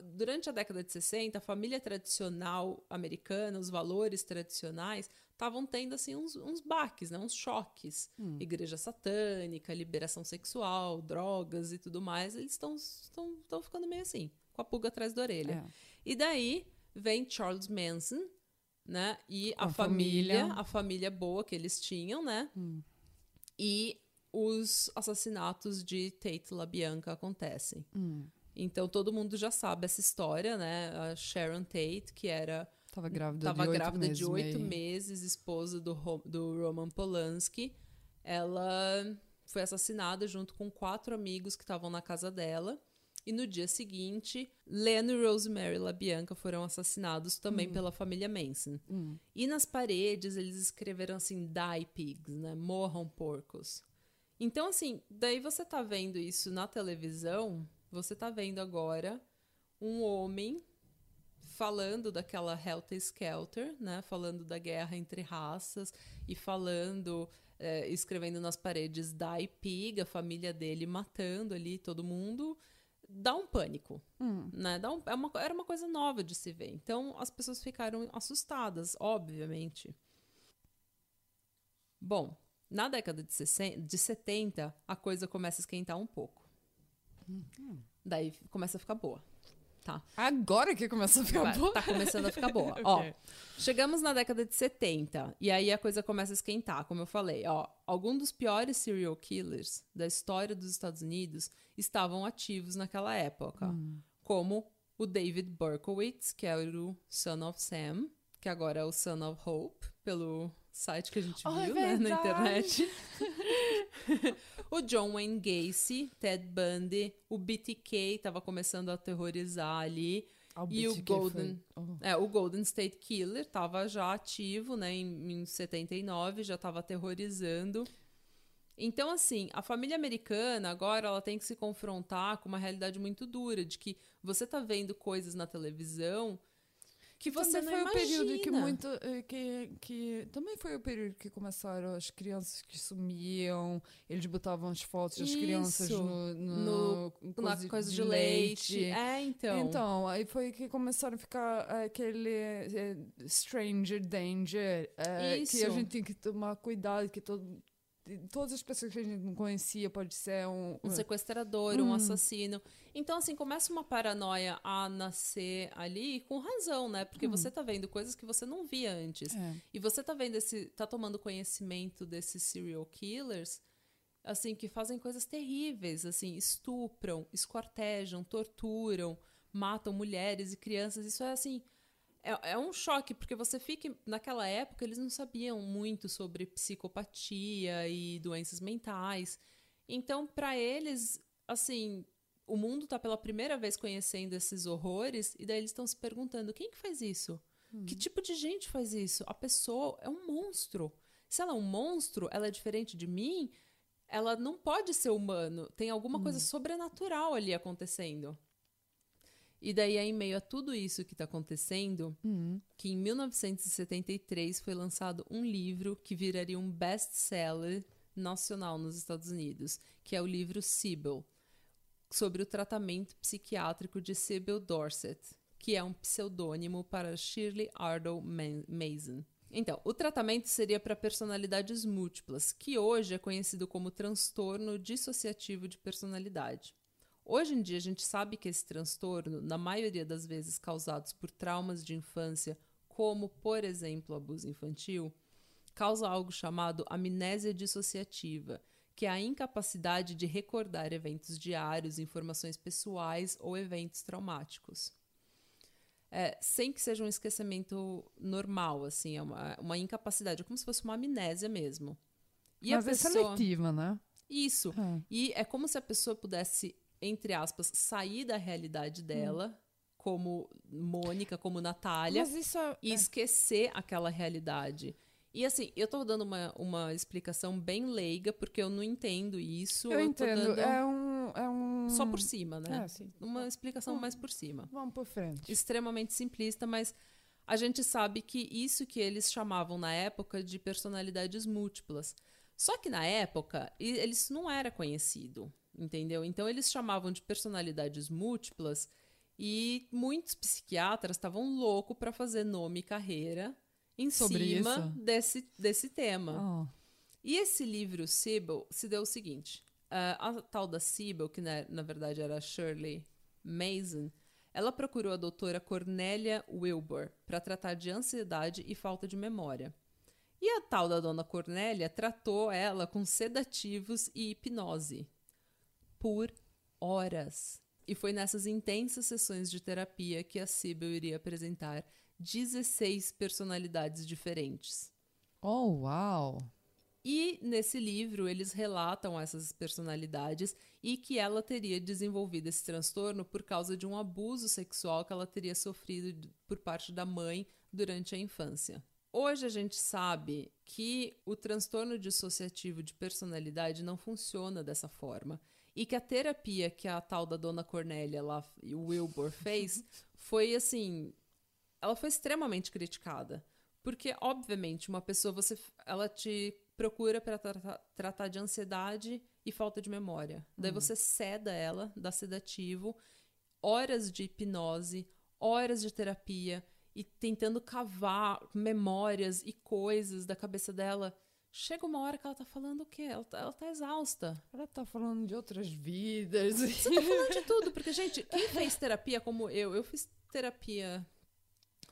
Durante a década de 60, a família tradicional americana, os valores tradicionais, estavam tendo assim uns, uns baques, né? uns choques. Igreja satânica, liberação sexual, drogas e tudo mais, eles estão ficando meio assim, com a pulga atrás da orelha. É. E daí vem Charles Manson, né? E a a família, família. a família boa que eles tinham, né? E os assassinatos de Tate LaBianca acontecem. Então todo mundo já sabe essa história, né? A Sharon Tate, que era Tava grávida tava de oito grávida meses. de oito meses, esposa do, do Roman Polanski. Ela foi assassinada junto com quatro amigos que estavam na casa dela. E no dia seguinte, Len e Rosemary LaBianca foram assassinados também pela família Manson. E nas paredes eles escreveram assim: Die pigs, né? Morram porcos. Então, assim, daí você tá vendo isso na televisão, você tá vendo agora um homem falando daquela Helter Skelter, né? Falando da guerra entre raças e falando, eh, escrevendo nas paredes Die Pig, a família dele matando ali todo mundo. Dá um pânico, Hum. né? Dá um- é uma- era uma coisa nova de se ver. Então as pessoas ficaram assustadas, obviamente. Bom, na década de, 60, de 70, a coisa começa a esquentar um pouco. Daí começa a ficar boa. Tá. Agora que começa a ficar boa. Tá começando a ficar boa. Ok. Ó, chegamos na década de 70 e aí a coisa começa a esquentar, como eu falei. Ó, alguns dos piores serial killers da história dos Estados Unidos estavam ativos naquela época, como o David Berkowitz, que era o Son of Sam, que agora é o Son of Hope, pelo site que a gente Oh, é viu né, na internet. o John Wayne Gacy, Ted Bundy, o BTK estava começando a aterrorizar ali. Ah, E o Golden- foi- oh. É, o Golden State Killer estava já ativo, né, em, em 79, já estava aterrorizando. Então, assim, a família americana agora ela tem que se confrontar com uma realidade muito dura de que você tá vendo coisas na televisão que você foi imagina. o período que muito eh, que, que também foi o período que começaram as crianças que sumiam eles botavam as fotos das crianças Isso. no, no, na coisa de, leite. É, então. Então, aí foi que começaram a ficar aquele eh, stranger danger, eh, que a gente tem que tomar cuidado, que todo, todas as pessoas que a gente não conhecia pode ser um, um sequestrador, um assassino. Então, assim, começa uma paranoia a nascer ali, com razão, né? Porque você tá vendo coisas que você não via antes. É. E você tá vendo esse. tá tomando conhecimento desses serial killers, assim, que fazem coisas terríveis, assim, estupram, esquartejam, torturam, matam mulheres e crianças. Isso é assim. É, é um choque, porque você fica. Naquela época, eles não sabiam muito sobre psicopatia e doenças mentais. Então, para eles, assim, o mundo tá pela primeira vez conhecendo esses horrores, e daí eles estão se perguntando: quem que faz isso? Que tipo de gente faz isso? A pessoa é um monstro. Se ela é um monstro, ela é diferente de mim, ela não pode ser humano. Tem alguma coisa sobrenatural ali acontecendo. E daí é em meio a tudo isso que está acontecendo, que em 1973 foi lançado um livro que viraria um best-seller nacional nos Estados Unidos, que é o livro Sybil, sobre o tratamento psiquiátrico de Sybil Dorset, que é um pseudônimo para Shirley Ardell Ma- Mason. Então, o tratamento seria para personalidades múltiplas, que hoje é conhecido como transtorno dissociativo de personalidade. Hoje em dia, a gente sabe que esse transtorno, na maioria das vezes causados por traumas de infância, como, por exemplo, abuso infantil, causa algo chamado amnésia dissociativa, que é a incapacidade de recordar eventos diários, informações pessoais ou eventos traumáticos. É, sem que seja um esquecimento normal, assim, é uma, uma incapacidade, é como se fosse uma amnésia mesmo. E Mas a é pessoa... seletiva, né? Isso. Ah. E é como se a pessoa pudesse, entre aspas, sair da realidade dela, como Mônica, como Natália, isso é, e esquecer aquela realidade. E assim, eu tô dando uma, uma explicação bem leiga, porque eu não entendo isso. eu tô entendo. dando É um, é um. só por cima, né? É, sim. Uma explicação mais por cima. Vamos por frente. Extremamente simplista, mas a gente sabe que isso que eles chamavam na época de personalidades múltiplas. Só que na época, eles não era conhecido, entendeu? Então eles chamavam de personalidades múltiplas e muitos psiquiatras estavam loucos para fazer nome e carreira em Sobre cima isso? desse, desse tema. Oh. E esse livro, Sybil, se deu o seguinte: a tal da Sybil, que na, na verdade era Shirley Mason, ela procurou a doutora Cornélia Wilbur para tratar de ansiedade e falta de memória. E a tal da dona Cornélia tratou ela com sedativos e hipnose por horas. E foi nessas intensas sessões de terapia que a Sybil iria apresentar 16 personalidades diferentes. Oh, uau! E nesse livro eles relatam essas personalidades e que ela teria desenvolvido esse transtorno por causa de um abuso sexual que ela teria sofrido por parte da mãe durante a infância. Hoje a gente sabe que o transtorno dissociativo de personalidade não funciona dessa forma e que a terapia que a tal da dona Cornélia lá, o Wilbur fez foi assim, ela foi extremamente criticada. Porque, obviamente, uma pessoa, você, ela te procura para tratar de ansiedade e falta de memória. Daí você ceda ela, dá sedativo, horas de hipnose, horas de terapia e tentando cavar memórias e coisas da cabeça dela. Chega uma hora que ela tá falando o quê? Ela tá, ela tá exausta. Ela tá falando de outras vidas. Você tá falando de tudo, porque, gente, quem fez terapia como eu, eu fiz terapia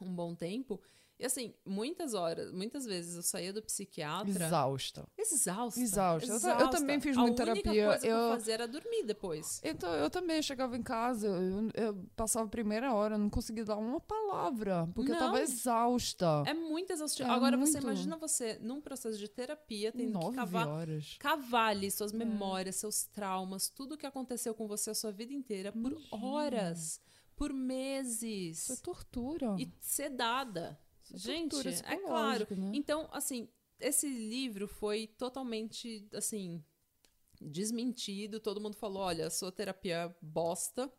um bom tempo. E assim, muitas horas, muitas vezes eu saía do psiquiatra. Exausta. Exausta. Exausta. Eu, exausta. eu também fiz muita A única terapia. coisa que eu eu fazia era dormir depois. Então, eu também chegava em casa, eu, eu passava a primeira hora, não conseguia dar uma palavra, porque eu tava Não. exausta. É muito exaustivo. É Agora você muito. imagina você num processo de terapia tendo Nove que cavar, horas. cavar ali suas memórias, seus traumas, tudo que aconteceu com você a sua vida inteira por horas, por meses. Isso é tortura. e sedada. É Gente, é claro. né? Então, assim, esse livro foi totalmente, assim, desmentido. Todo mundo falou: olha, sua terapia é bosta.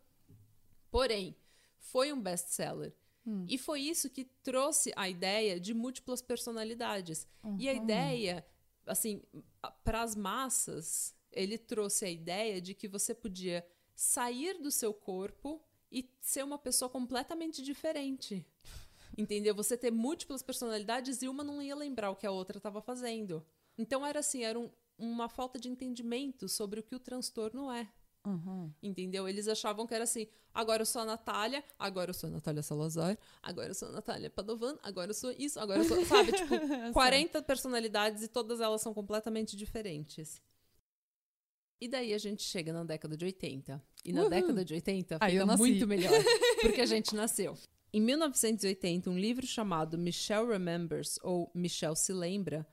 Porém, foi um best-seller. Hum. E foi isso que trouxe a ideia de múltiplas personalidades. E a Uhum. ideia, assim, para as massas, ele trouxe a ideia de que você podia sair do seu corpo e ser uma pessoa completamente diferente. Entendeu? Você ter múltiplas personalidades e uma não ia lembrar o que a outra estava fazendo. Então era assim, era um- uma falta de entendimento sobre o que o transtorno é. Uhum. Entendeu? Eles achavam que era assim: agora eu sou a Natália, agora eu sou a Natália Salazar, agora eu sou a Natália Padovan, agora eu sou isso, agora eu sou. Sabe? Tipo, 40 personalidades e todas elas são completamente diferentes. E daí a gente chega na década de 80. E na Uhul. década de 80 Aí eu fica nasci. muito melhor, porque a gente nasceu. Em 1980, um livro chamado Michelle Remembers, ou Michelle se lembra,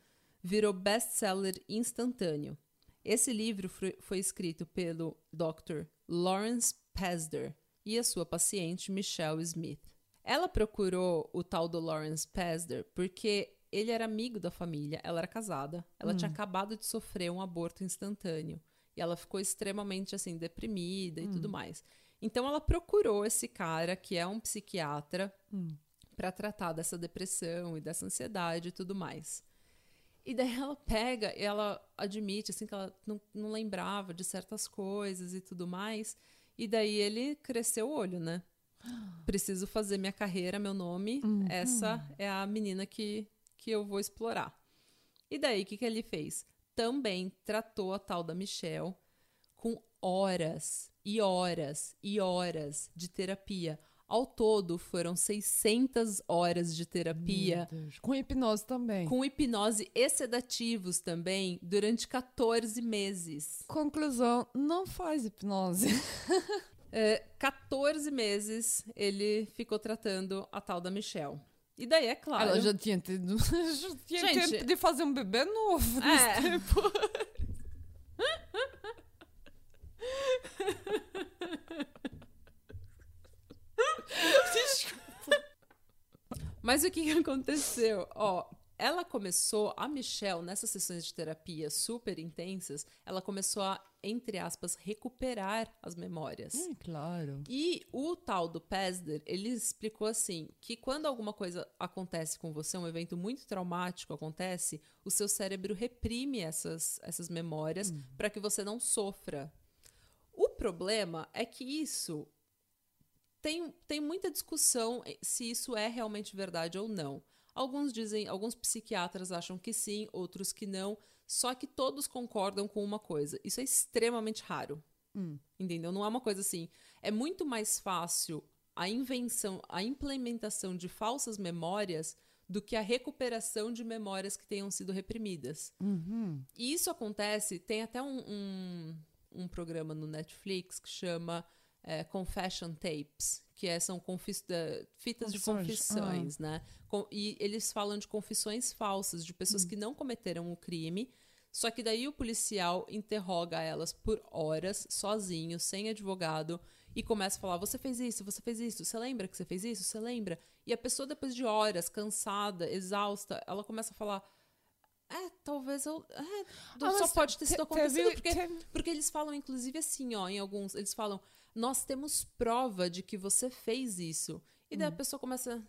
virou best-seller instantâneo. Esse livro foi escrito pelo Dr. Lawrence Pasder e a sua paciente Michelle Smith. Ela procurou o tal do Lawrence Pasder porque ele era amigo da família, ela era casada, ela tinha acabado de sofrer um aborto instantâneo e ela ficou extremamente assim deprimida e tudo mais. Então ela procurou esse cara que é um psiquiatra para tratar dessa depressão e dessa ansiedade e tudo mais. E daí ela pega e ela admite assim que ela não, não lembrava de certas coisas e tudo mais. E daí ele cresceu o olho, né? Preciso fazer minha carreira, meu nome. Essa é a menina que, que eu vou explorar. E daí o que, que ele fez? Também tratou a tal da Michelle com horas e horas e horas de terapia. Ao todo, foram 600 horas de terapia. Com hipnose também. com hipnose e sedativos também durante 14 meses. Conclusão, não faz hipnose. É, 14 meses ele ficou tratando a tal da Michelle. E daí, é claro. Ela já tinha tido. já tinha Gente- tempo de fazer um bebê novo. É. nesse tempo. Mas o que, aconteceu? Ó, ela começou, a Michelle, nessas sessões de terapia super intensas, ela começou a, entre aspas, recuperar as memórias. Hum, claro. E o tal do Pesder, ele explicou assim, que quando alguma coisa acontece com você, um evento muito traumático acontece, o seu cérebro reprime essas, essas memórias para que você não sofra. O problema é que isso tem, tem muita discussão se isso é realmente verdade ou não. Alguns dizem, alguns psiquiatras acham que sim, outros que não, só que todos concordam com uma coisa. Isso é extremamente raro. Entendeu? Não é uma coisa assim. É muito mais fácil a invenção, a implementação de falsas memórias do que a recuperação de memórias que tenham sido reprimidas. Uhum. E isso acontece, tem até um, um, um programa no Netflix que chama é, Confession Tapes, que é- são fitas de Confissões, confissões, né? Com- e eles falam de confissões falsas de pessoas que não cometeram o crime, só que daí o policial interroga elas por horas, sozinho, sem advogado, e começa a falar: você fez isso, você fez isso, você lembra que você fez isso? Você lembra? E a pessoa, depois de horas, cansada, exausta, ela começa a falar. É, talvez eu. É, Ah, só pode ter te- sido acontecido. Porque, porque eles falam, inclusive, assim, ó, em alguns. Eles falam, nós temos prova de que você fez isso. E Hum. daí a pessoa começa.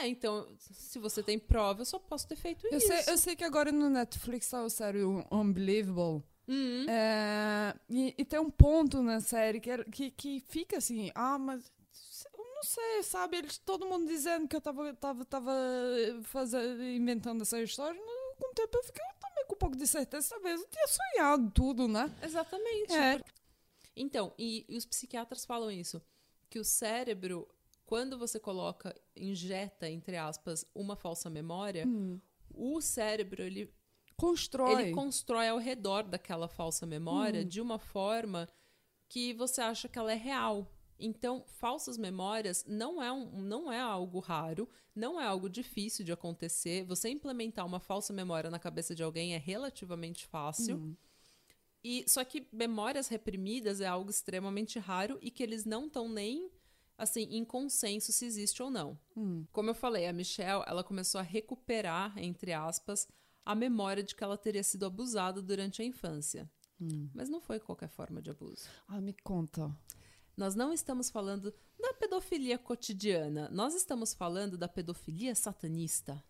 É, então, se você tem prova, eu só posso ter feito Eu isso. sei, eu sei que agora no Netflix tá o série Unbelievable. Uhum. É, e, e tem um ponto na série que, é- que, que fica assim, ah, mas eu não sei, sabe? Eles, todo mundo dizendo que eu tava, tava, tava fazendo, inventando essa história. Com o tempo eu fiquei também com um pouco de certeza, talvez eu tinha sonhado tudo, né? Exatamente. É. Então, e, e os psiquiatras falam isso, que o cérebro, quando você coloca, injeta, entre aspas, uma falsa memória, o cérebro, ele, Constrói. ele constrói ao redor daquela falsa memória de uma forma que você acha que ela é real. Então, falsas memórias não é, um, não é algo raro, não é algo difícil de acontecer. Você implementar uma falsa memória na cabeça de alguém é relativamente fácil. E só que memórias reprimidas é algo extremamente raro e que eles não estão nem assim em consenso se existe ou não. Como eu falei, a Michelle, ela começou a recuperar, entre aspas, a memória de que ela teria sido abusada durante a infância. Mas não foi qualquer forma de abuso. Ah, me conta. Nós não estamos falando da pedofilia cotidiana, nós estamos falando da pedofilia satanista.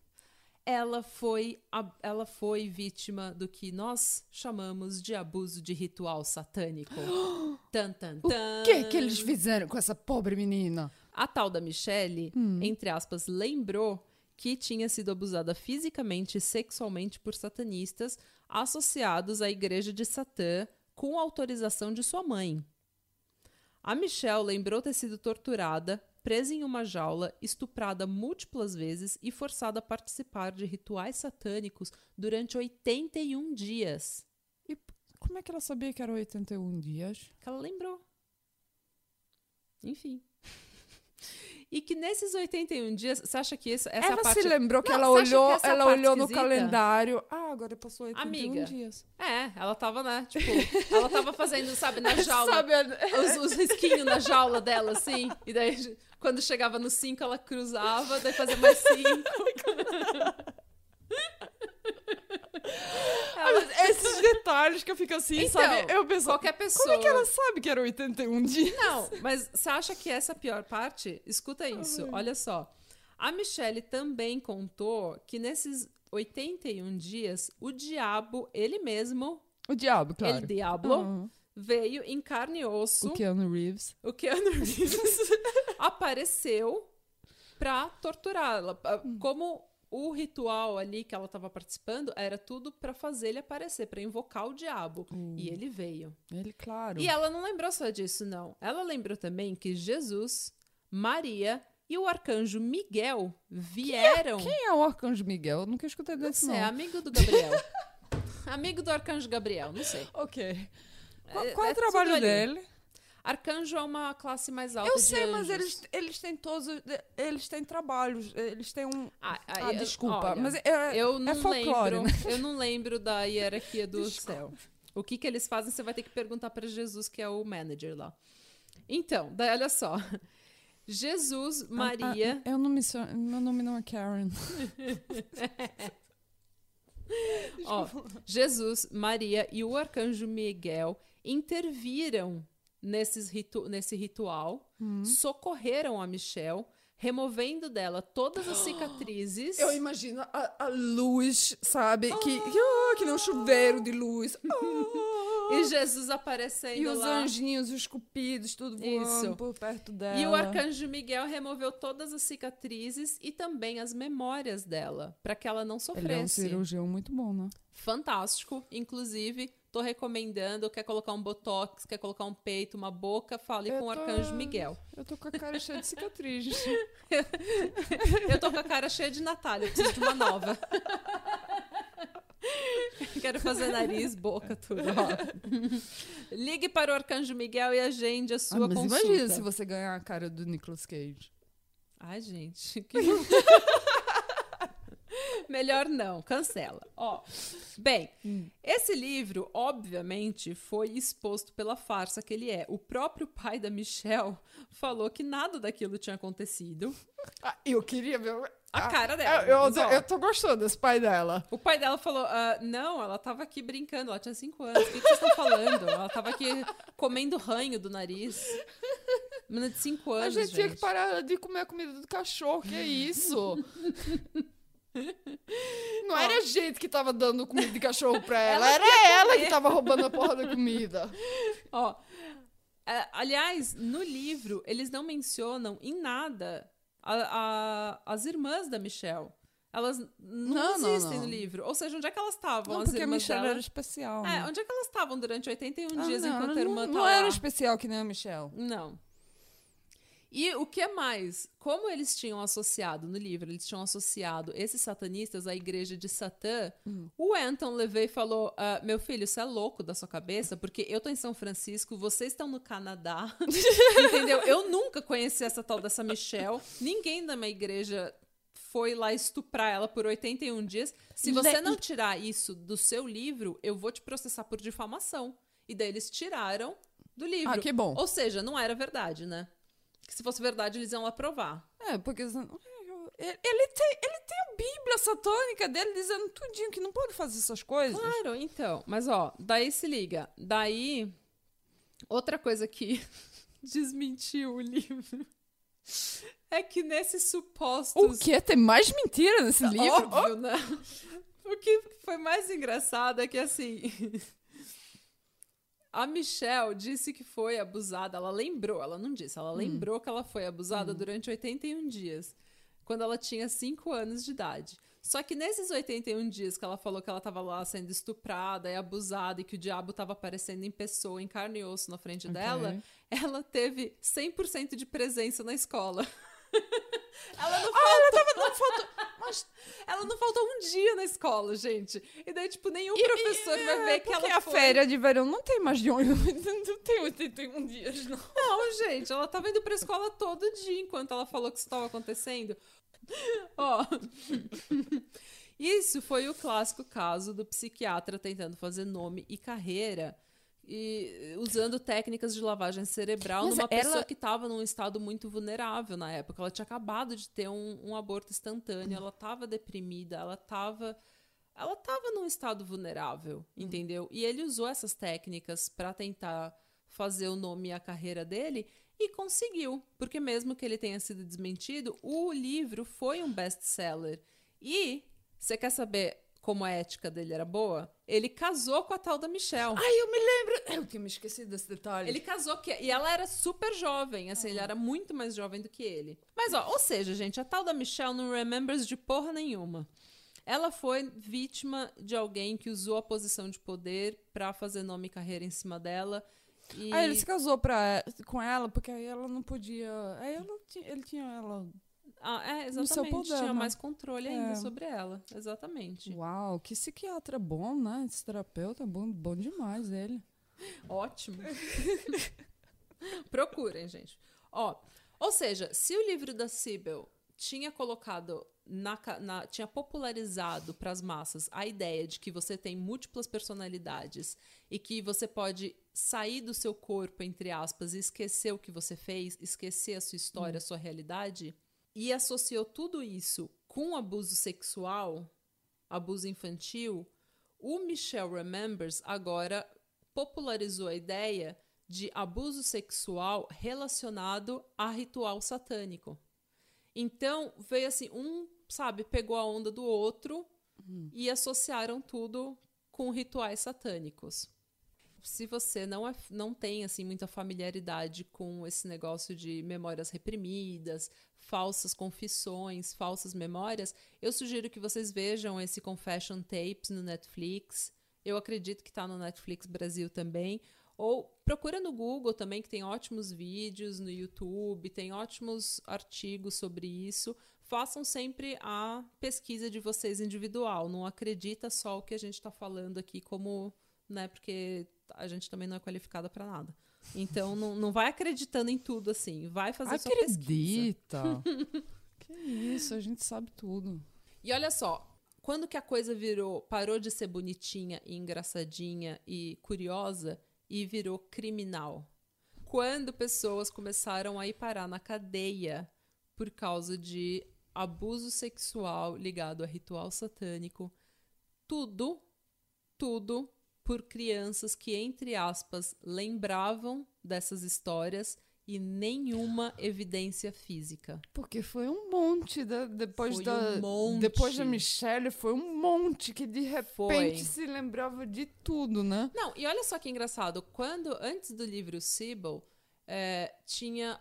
Ela foi, ela foi vítima do que nós chamamos de abuso de ritual satânico. tan, tan, tan. O que que eles fizeram com essa pobre menina? A tal da Michelle, entre aspas, lembrou que tinha sido abusada fisicamente e sexualmente por satanistas associados à igreja de Satã com autorização de sua mãe. A Michelle lembrou ter sido torturada, presa em uma jaula, estuprada múltiplas vezes e forçada a participar de rituais satânicos durante 81 dias. E como é que ela sabia que era 81 dias? que ela lembrou. Enfim. E que nesses 81 dias, você acha que essa, essa ela parte... se lembrou que Não, ela olhou, que ela olhou no esquisita? calendário. Ah, agora passou 81 Amiga. dias. É, ela tava, né, tipo, ela tava fazendo, sabe, na jaula, Sabe, os, os risquinhos na jaula dela, assim, e daí, quando chegava no 5, ela cruzava, daí fazia mais 5. esses detalhes que eu fico assim, Então, sabe? Eu penso, qualquer pessoa... como é que ela sabe que era 81 dias? Não, mas você acha que essa é a pior parte? Escuta isso, olha só. A Michelle também contou que nesses 81 dias, o diabo, ele mesmo, O diabo, claro. ele diablo, Aham. Veio em carne e osso, O Keanu Reeves. o Keanu Reeves apareceu pra torturá-la. Ah, Como o ritual ali que ela estava participando era tudo pra fazer ele aparecer, pra invocar o diabo. E ele veio. Ele, claro. E ela não lembrou só disso, não. Ela lembrou também que Jesus, Maria e o arcanjo Miguel vieram. Quem é o Arcanjo Miguel? Eu nunca escutei Não desse sei, nome. amigo do Gabriel. amigo do arcanjo Gabriel, não sei. Ok. Qual, É- qual é, é o trabalho dele? Arcanjo é uma classe mais alta Eu sei, mas eles, eles têm todos. Eles têm trabalhos. Eles têm um. Ah, ah, Ah, eu- desculpa. olha, mas é, eu não folclore, lembro. né? Eu não lembro da hierarquia do céu. O que que eles fazem, você vai ter que perguntar para Jesus, que é o manager lá. Então, daí olha só. Jesus, Maria, Ah, eu não me meu nome não é Karen. Ó, Jesus, Maria e o arcanjo Miguel interviram nesses ritu nesse ritual, Hum. socorreram a Michelle, removendo dela todas as cicatrizes. Eu imagino a, a luz, sabe? Que, que, ah, que nem um chuveiro de luz. Ah. E Jesus aparecendo e os lá. anjinhos, os cupidos, tudo voando Isso. por perto dela. E o arcanjo Miguel removeu todas as cicatrizes e também as memórias dela, para que ela não Ele é um sofresse. cirurgião muito bom, né? Fantástico. Inclusive, tô recomendando, quer colocar um botox, quer colocar um peito, uma boca, fale Eu com o arcanjo Miguel. Eu tô com a cara cheia de cicatrizes. Eu tô com a cara cheia de Natália, preciso de uma nova. Quero fazer nariz, boca, tudo. ó. Ligue para o Arcanjo Miguel e agende a Ah, sua mas consulta. imagina se você ganhar a cara do Nicolas Cage. Ai, gente. que- Melhor não, cancela. Ó, bem, esse livro, obviamente, foi exposto pela farsa que ele é. O próprio pai da Michelle falou que nada daquilo tinha acontecido. Ah, eu queria ver A Ah, cara dela. Eu, eu, ó, eu tô gostando desse pai dela. O pai dela falou: "Ah, não, ela tava aqui brincando, ela tinha cinco anos. O que, que vocês estão falando? Ela tava aqui comendo ranho do nariz. Menina de cinco A anos. gente, gente tinha que parar de comer a comida do cachorro, que é isso? Não Não era a gente que tava dando comida de cachorro pra ela, Ela era ela comer. que tava roubando a porra da comida. Ó, é, aliás, no livro, eles não mencionam em nada a- a- as irmãs da Michelle. Elas não, Não, não, existem não. no livro. Ou seja, onde é que elas estavam? Não, as porque a Michelle dela? era especial. É, né? onde é que elas estavam durante 81 Ah, dias não, enquanto a irmã não, tá não lá? era especial que nem a Michelle. Não. E o que mais? Como eles tinham associado no livro, eles tinham associado esses satanistas à igreja de Satã, o Anton levei e falou: "Ah, Meu filho, você é louco da sua cabeça, porque eu tô em São Francisco, vocês estão no Canadá. Entendeu? Eu nunca conheci essa tal dessa Michelle. Ninguém da minha igreja foi lá estuprar ela por 81 dias. Se você não tirar isso do seu livro, eu vou te processar por difamação. E daí eles tiraram do livro. Ah, que bom. Ou seja, não era verdade, né? Que se fosse verdade, eles iam lá provar. É, porque ele, ele tem, ele tem a Bíblia satânica dele dizendo tudinho que não pode fazer essas coisas. Claro, então. Mas, ó, daí se liga. Daí, outra coisa que desmentiu o livro é que nesses supostos... O quê? Tem mais mentira nesse livro? Óbvio, né? O que foi mais engraçado é que, assim... A Michelle disse que foi abusada. Ela lembrou, ela não disse, ela lembrou que ela foi abusada durante 81 dias, quando ela tinha 5 anos de idade. Só que nesses 81 dias que ela falou que ela estava lá sendo estuprada e abusada e que o diabo estava aparecendo em pessoa, em carne e osso na frente dela, ela teve 100% de presença na escola. ela não Ah, ela tava. Não faltou. Mas ela não faltou um dia na escola, gente. E daí, tipo, nenhum E- professor e- vai ver é, que porque ela a foi. férias de verão não tem mais de 8, não tem 81 dias, não. Não, gente, ela tava indo pra escola todo dia enquanto ela falou que isso estava acontecendo. Ó. Isso foi o clássico caso do psiquiatra tentando fazer nome e carreira e usando técnicas de lavagem cerebral Mas numa ela- pessoa que estava num estado muito vulnerável na época. Ela tinha acabado de ter um, um aborto instantâneo, ela estava deprimida, ela estava ela estava num estado vulnerável, entendeu? E ele usou essas técnicas para tentar fazer o nome e a carreira dele e conseguiu, porque mesmo que ele tenha sido desmentido, o livro foi um best-seller. E você quer saber como a ética dele era boa? Ele casou com a tal da Michelle. Ai, eu me lembro. Eu tinha me esquecido desse detalhe. Ele casou que e ela era super jovem, assim, ele era muito mais jovem do que ele. Mas ó, ou seja, gente, a tal da Michelle não remembers de porra nenhuma. Ela foi vítima de alguém que usou a posição de poder pra fazer nome e carreira em cima dela. E... Aí ele se casou pra, com ela, porque aí ela não podia. Aí ela, ele tinha ela. Ah, é, no seu exatamente. poder, Tinha mais controle ainda É. sobre ela. Exatamente. Uau, que psiquiatra bom, né? Esse terapeuta bom, bom demais ele. Ótimo. Procurem, gente. Ó, ou seja, se o livro da Sibyl tinha colocado na, na- tinha popularizado para as massas a ideia de que você tem múltiplas personalidades e que você pode sair do seu corpo, entre aspas, e esquecer o que você fez, esquecer a sua história, a sua realidade, e associou tudo isso com abuso sexual, abuso infantil, o Michelle Remembers agora popularizou a ideia de abuso sexual relacionado a ritual satânico. Então, veio assim, um, sabe, pegou a onda do outro e associaram tudo com rituais satânicos. Se você não, é, não tem assim muita familiaridade com esse negócio de memórias reprimidas, falsas confissões, falsas memórias, eu sugiro que vocês vejam esse Confession Tapes no Netflix. Eu acredito que está no Netflix Brasil também. Ou procura no Google também, que tem ótimos vídeos no YouTube, tem ótimos artigos sobre isso. Façam sempre a pesquisa de vocês individual. Não acredita só o que a gente está falando aqui como, né? Porque a gente também não é qualificada para nada. Então não, não vai acreditando em tudo assim. Vai fazer sua pesquisa. Acredita! que isso, a gente sabe tudo. E olha só, quando que a coisa virou, parou de ser bonitinha e engraçadinha e curiosa e virou criminal? Quando pessoas começaram a ir parar na cadeia por causa de abuso sexual ligado a ritual satânico, tudo, tudo por crianças que, entre aspas, lembravam dessas histórias e nenhuma evidência física. Porque foi um monte da, depois Foi da um monte. depois da Michelle foi um monte que de repente Foi. se lembrava de tudo, né? Não, e olha só que engraçado, quando antes do livro Sybil, é, tinha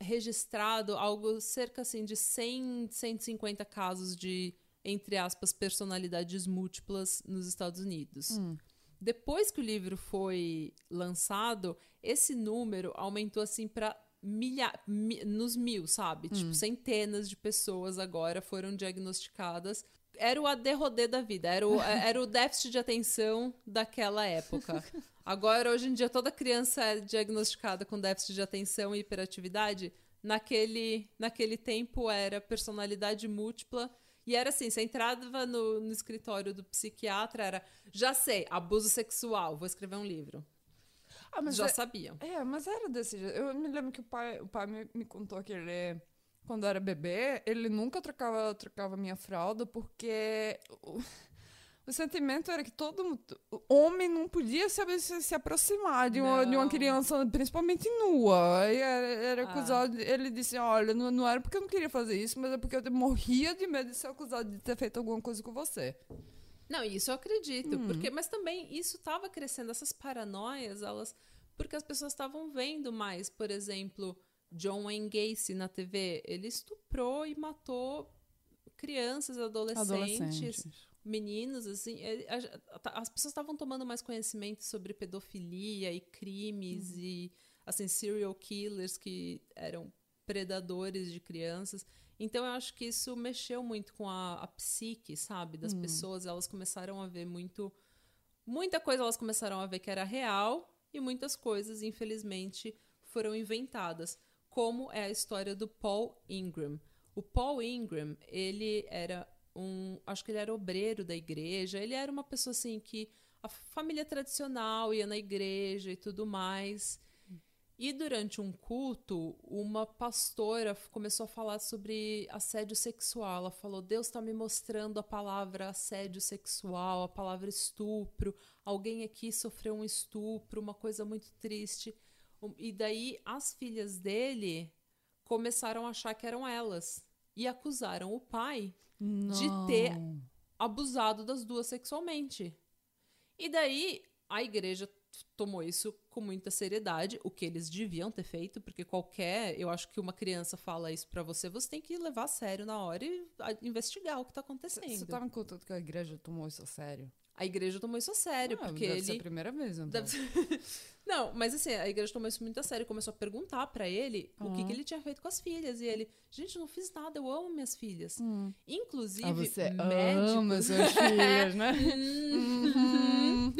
registrado algo cerca assim de 100, 150 casos de entre aspas personalidades múltiplas nos Estados Unidos. Hum. Depois que o livro foi lançado, esse número aumentou assim para milha mi- nos mil, sabe? Tipo, centenas de pessoas agora foram diagnosticadas. Era o ADHD da vida, era o, era o déficit de atenção daquela época. Agora, hoje em dia, toda criança é diagnosticada com déficit de atenção e hiperatividade. Naquele, naquele tempo era personalidade múltipla. E era assim, você entrava no, no escritório do psiquiatra, era, já sei, abuso sexual, vou escrever um livro. Ah, mas já é, sabiam. é, mas era desse jeito. Eu me lembro que o pai, o pai me, me contou que ele quando era bebê, ele nunca trocava trocava minha fralda porque o, sentimento era que todo homem não podia se, se, aproximar de uma, de uma criança, principalmente nua. Era, era Ah. acusado. Ele disse: Olha, não, não era porque eu não queria fazer isso, mas é porque eu morria de medo de ser acusado de ter feito alguma coisa com você. Não, isso eu acredito, Hum. porque mas também isso estava crescendo, essas paranoias, elas porque as pessoas estavam vendo mais, por exemplo, John Wayne Gacy na TV, ele estuprou e matou crianças, adolescentes, meninos, assim, a- a- as pessoas estavam tomando mais conhecimento sobre pedofilia e crimes Uhum. e assim serial killers que eram predadores de crianças. Então eu acho que isso mexeu muito com a, a psique, sabe, das pessoas. Elas começaram a ver muito, muita coisa elas começaram a ver que era real e muitas coisas, infelizmente, foram inventadas, como é a história do Paul Ingram. O Paul Ingram, ele era um, acho que ele era obreiro da igreja, ele era uma pessoa assim que a família tradicional ia na igreja e tudo mais. E durante um culto, uma pastora começou a falar sobre assédio sexual. Ela falou: Deus está me mostrando a palavra assédio sexual, a palavra estupro. Alguém aqui sofreu um estupro, uma coisa muito triste. E daí as filhas dele começaram a achar que eram elas e acusaram o pai de ter abusado das duas sexualmente. E daí a igreja tomou isso com muita seriedade, o que eles deviam ter feito, porque qualquer, eu acho que uma criança fala isso pra você, você tem que levar a sério na hora e investigar o que tá acontecendo. Você tava me contando que a igreja tomou isso a sério? A igreja tomou isso a sério, Ah, porque deve ser a ele primeira vez, então. Deve ser- Não, mas assim, a igreja tomou isso muito a sério e começou a perguntar pra ele o que, Uhum. que ele tinha feito com as filhas. E ele, gente, não fiz nada, eu amo minhas filhas. Inclusive, Ah, você médicos. ama suas filhas, né? Uhum.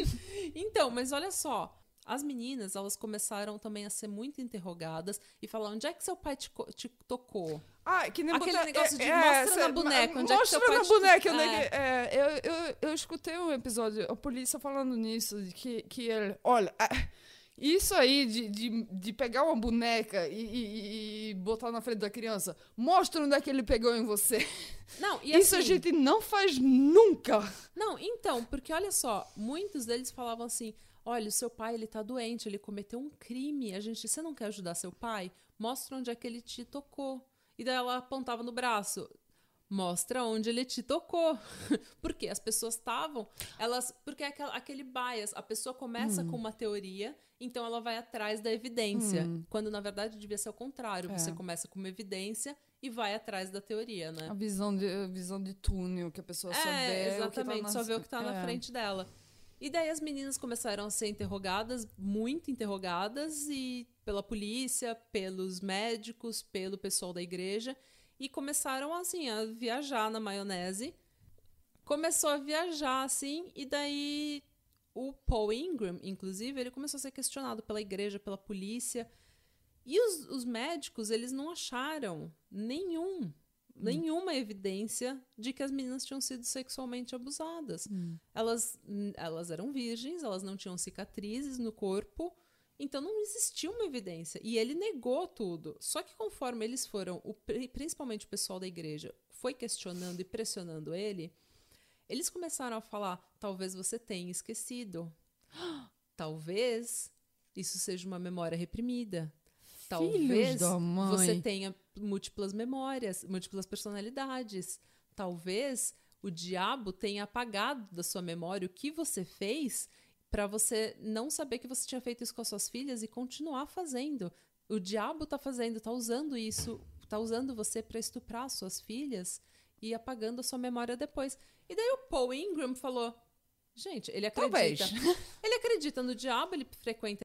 Então, mas olha só. As meninas, elas começaram também a ser muito interrogadas e falar onde é que seu pai te, te tocou? Ah, que nem Aquele botar- negócio de mostra cê- na boneca, onde é que mostra seu pai na boneca, onde é É. que- é, eu, eu, eu escutei um episódio, a polícia falando nisso, de que, que ele, olha, isso aí de, de, de pegar uma boneca e, e- e botar na frente da criança, mostra onde é que ele pegou em você. Não, e isso a assim- gente não faz nunca. Não, então, porque olha só, muitos deles falavam assim: olha, o seu pai ele tá doente, ele cometeu um crime. A gente, você não quer ajudar seu pai? Mostra onde é que ele te tocou. E daí ela apontava no braço. Mostra onde ele te tocou. porque as pessoas estavam, elas, porque é aquele bias, a pessoa começa com uma teoria, então ela vai atrás da evidência, quando na verdade devia ser o contrário, É. você começa com uma evidência e vai atrás da teoria, né? A visão de, a visão de túnel, que a pessoa só É, vê exatamente, o que tá só nas- vê o que tá na é. frente dela. E daí as meninas começaram a ser interrogadas, muito interrogadas, e pela polícia, pelos médicos, pelo pessoal da igreja, e começaram assim a viajar na maionese. Começou a viajar assim, e daí o Paul Ingram, inclusive, ele começou a ser questionado pela igreja, pela polícia. E os, os médicos, eles não acharam nenhum, nenhuma evidência de que as meninas tinham sido sexualmente abusadas. Elas, elas eram virgens, elas não tinham cicatrizes no corpo, então não existia uma evidência. E ele negou tudo. Só que conforme eles foram, o, pri- principalmente o pessoal da igreja, foi questionando e pressionando ele, eles começaram a falar: talvez você tenha esquecido. Talvez isso seja uma memória reprimida. Talvez você tenha múltiplas memórias, múltiplas personalidades. Talvez o diabo tenha apagado da sua memória o que você fez para você não saber que você tinha feito isso com as suas filhas e continuar fazendo. O diabo tá fazendo, tá usando isso, tá usando você para estuprar as suas filhas e apagando a sua memória depois. E daí o Paul Ingram falou: Gente, ele acredita. Talvez. Ele acredita no diabo, ele frequenta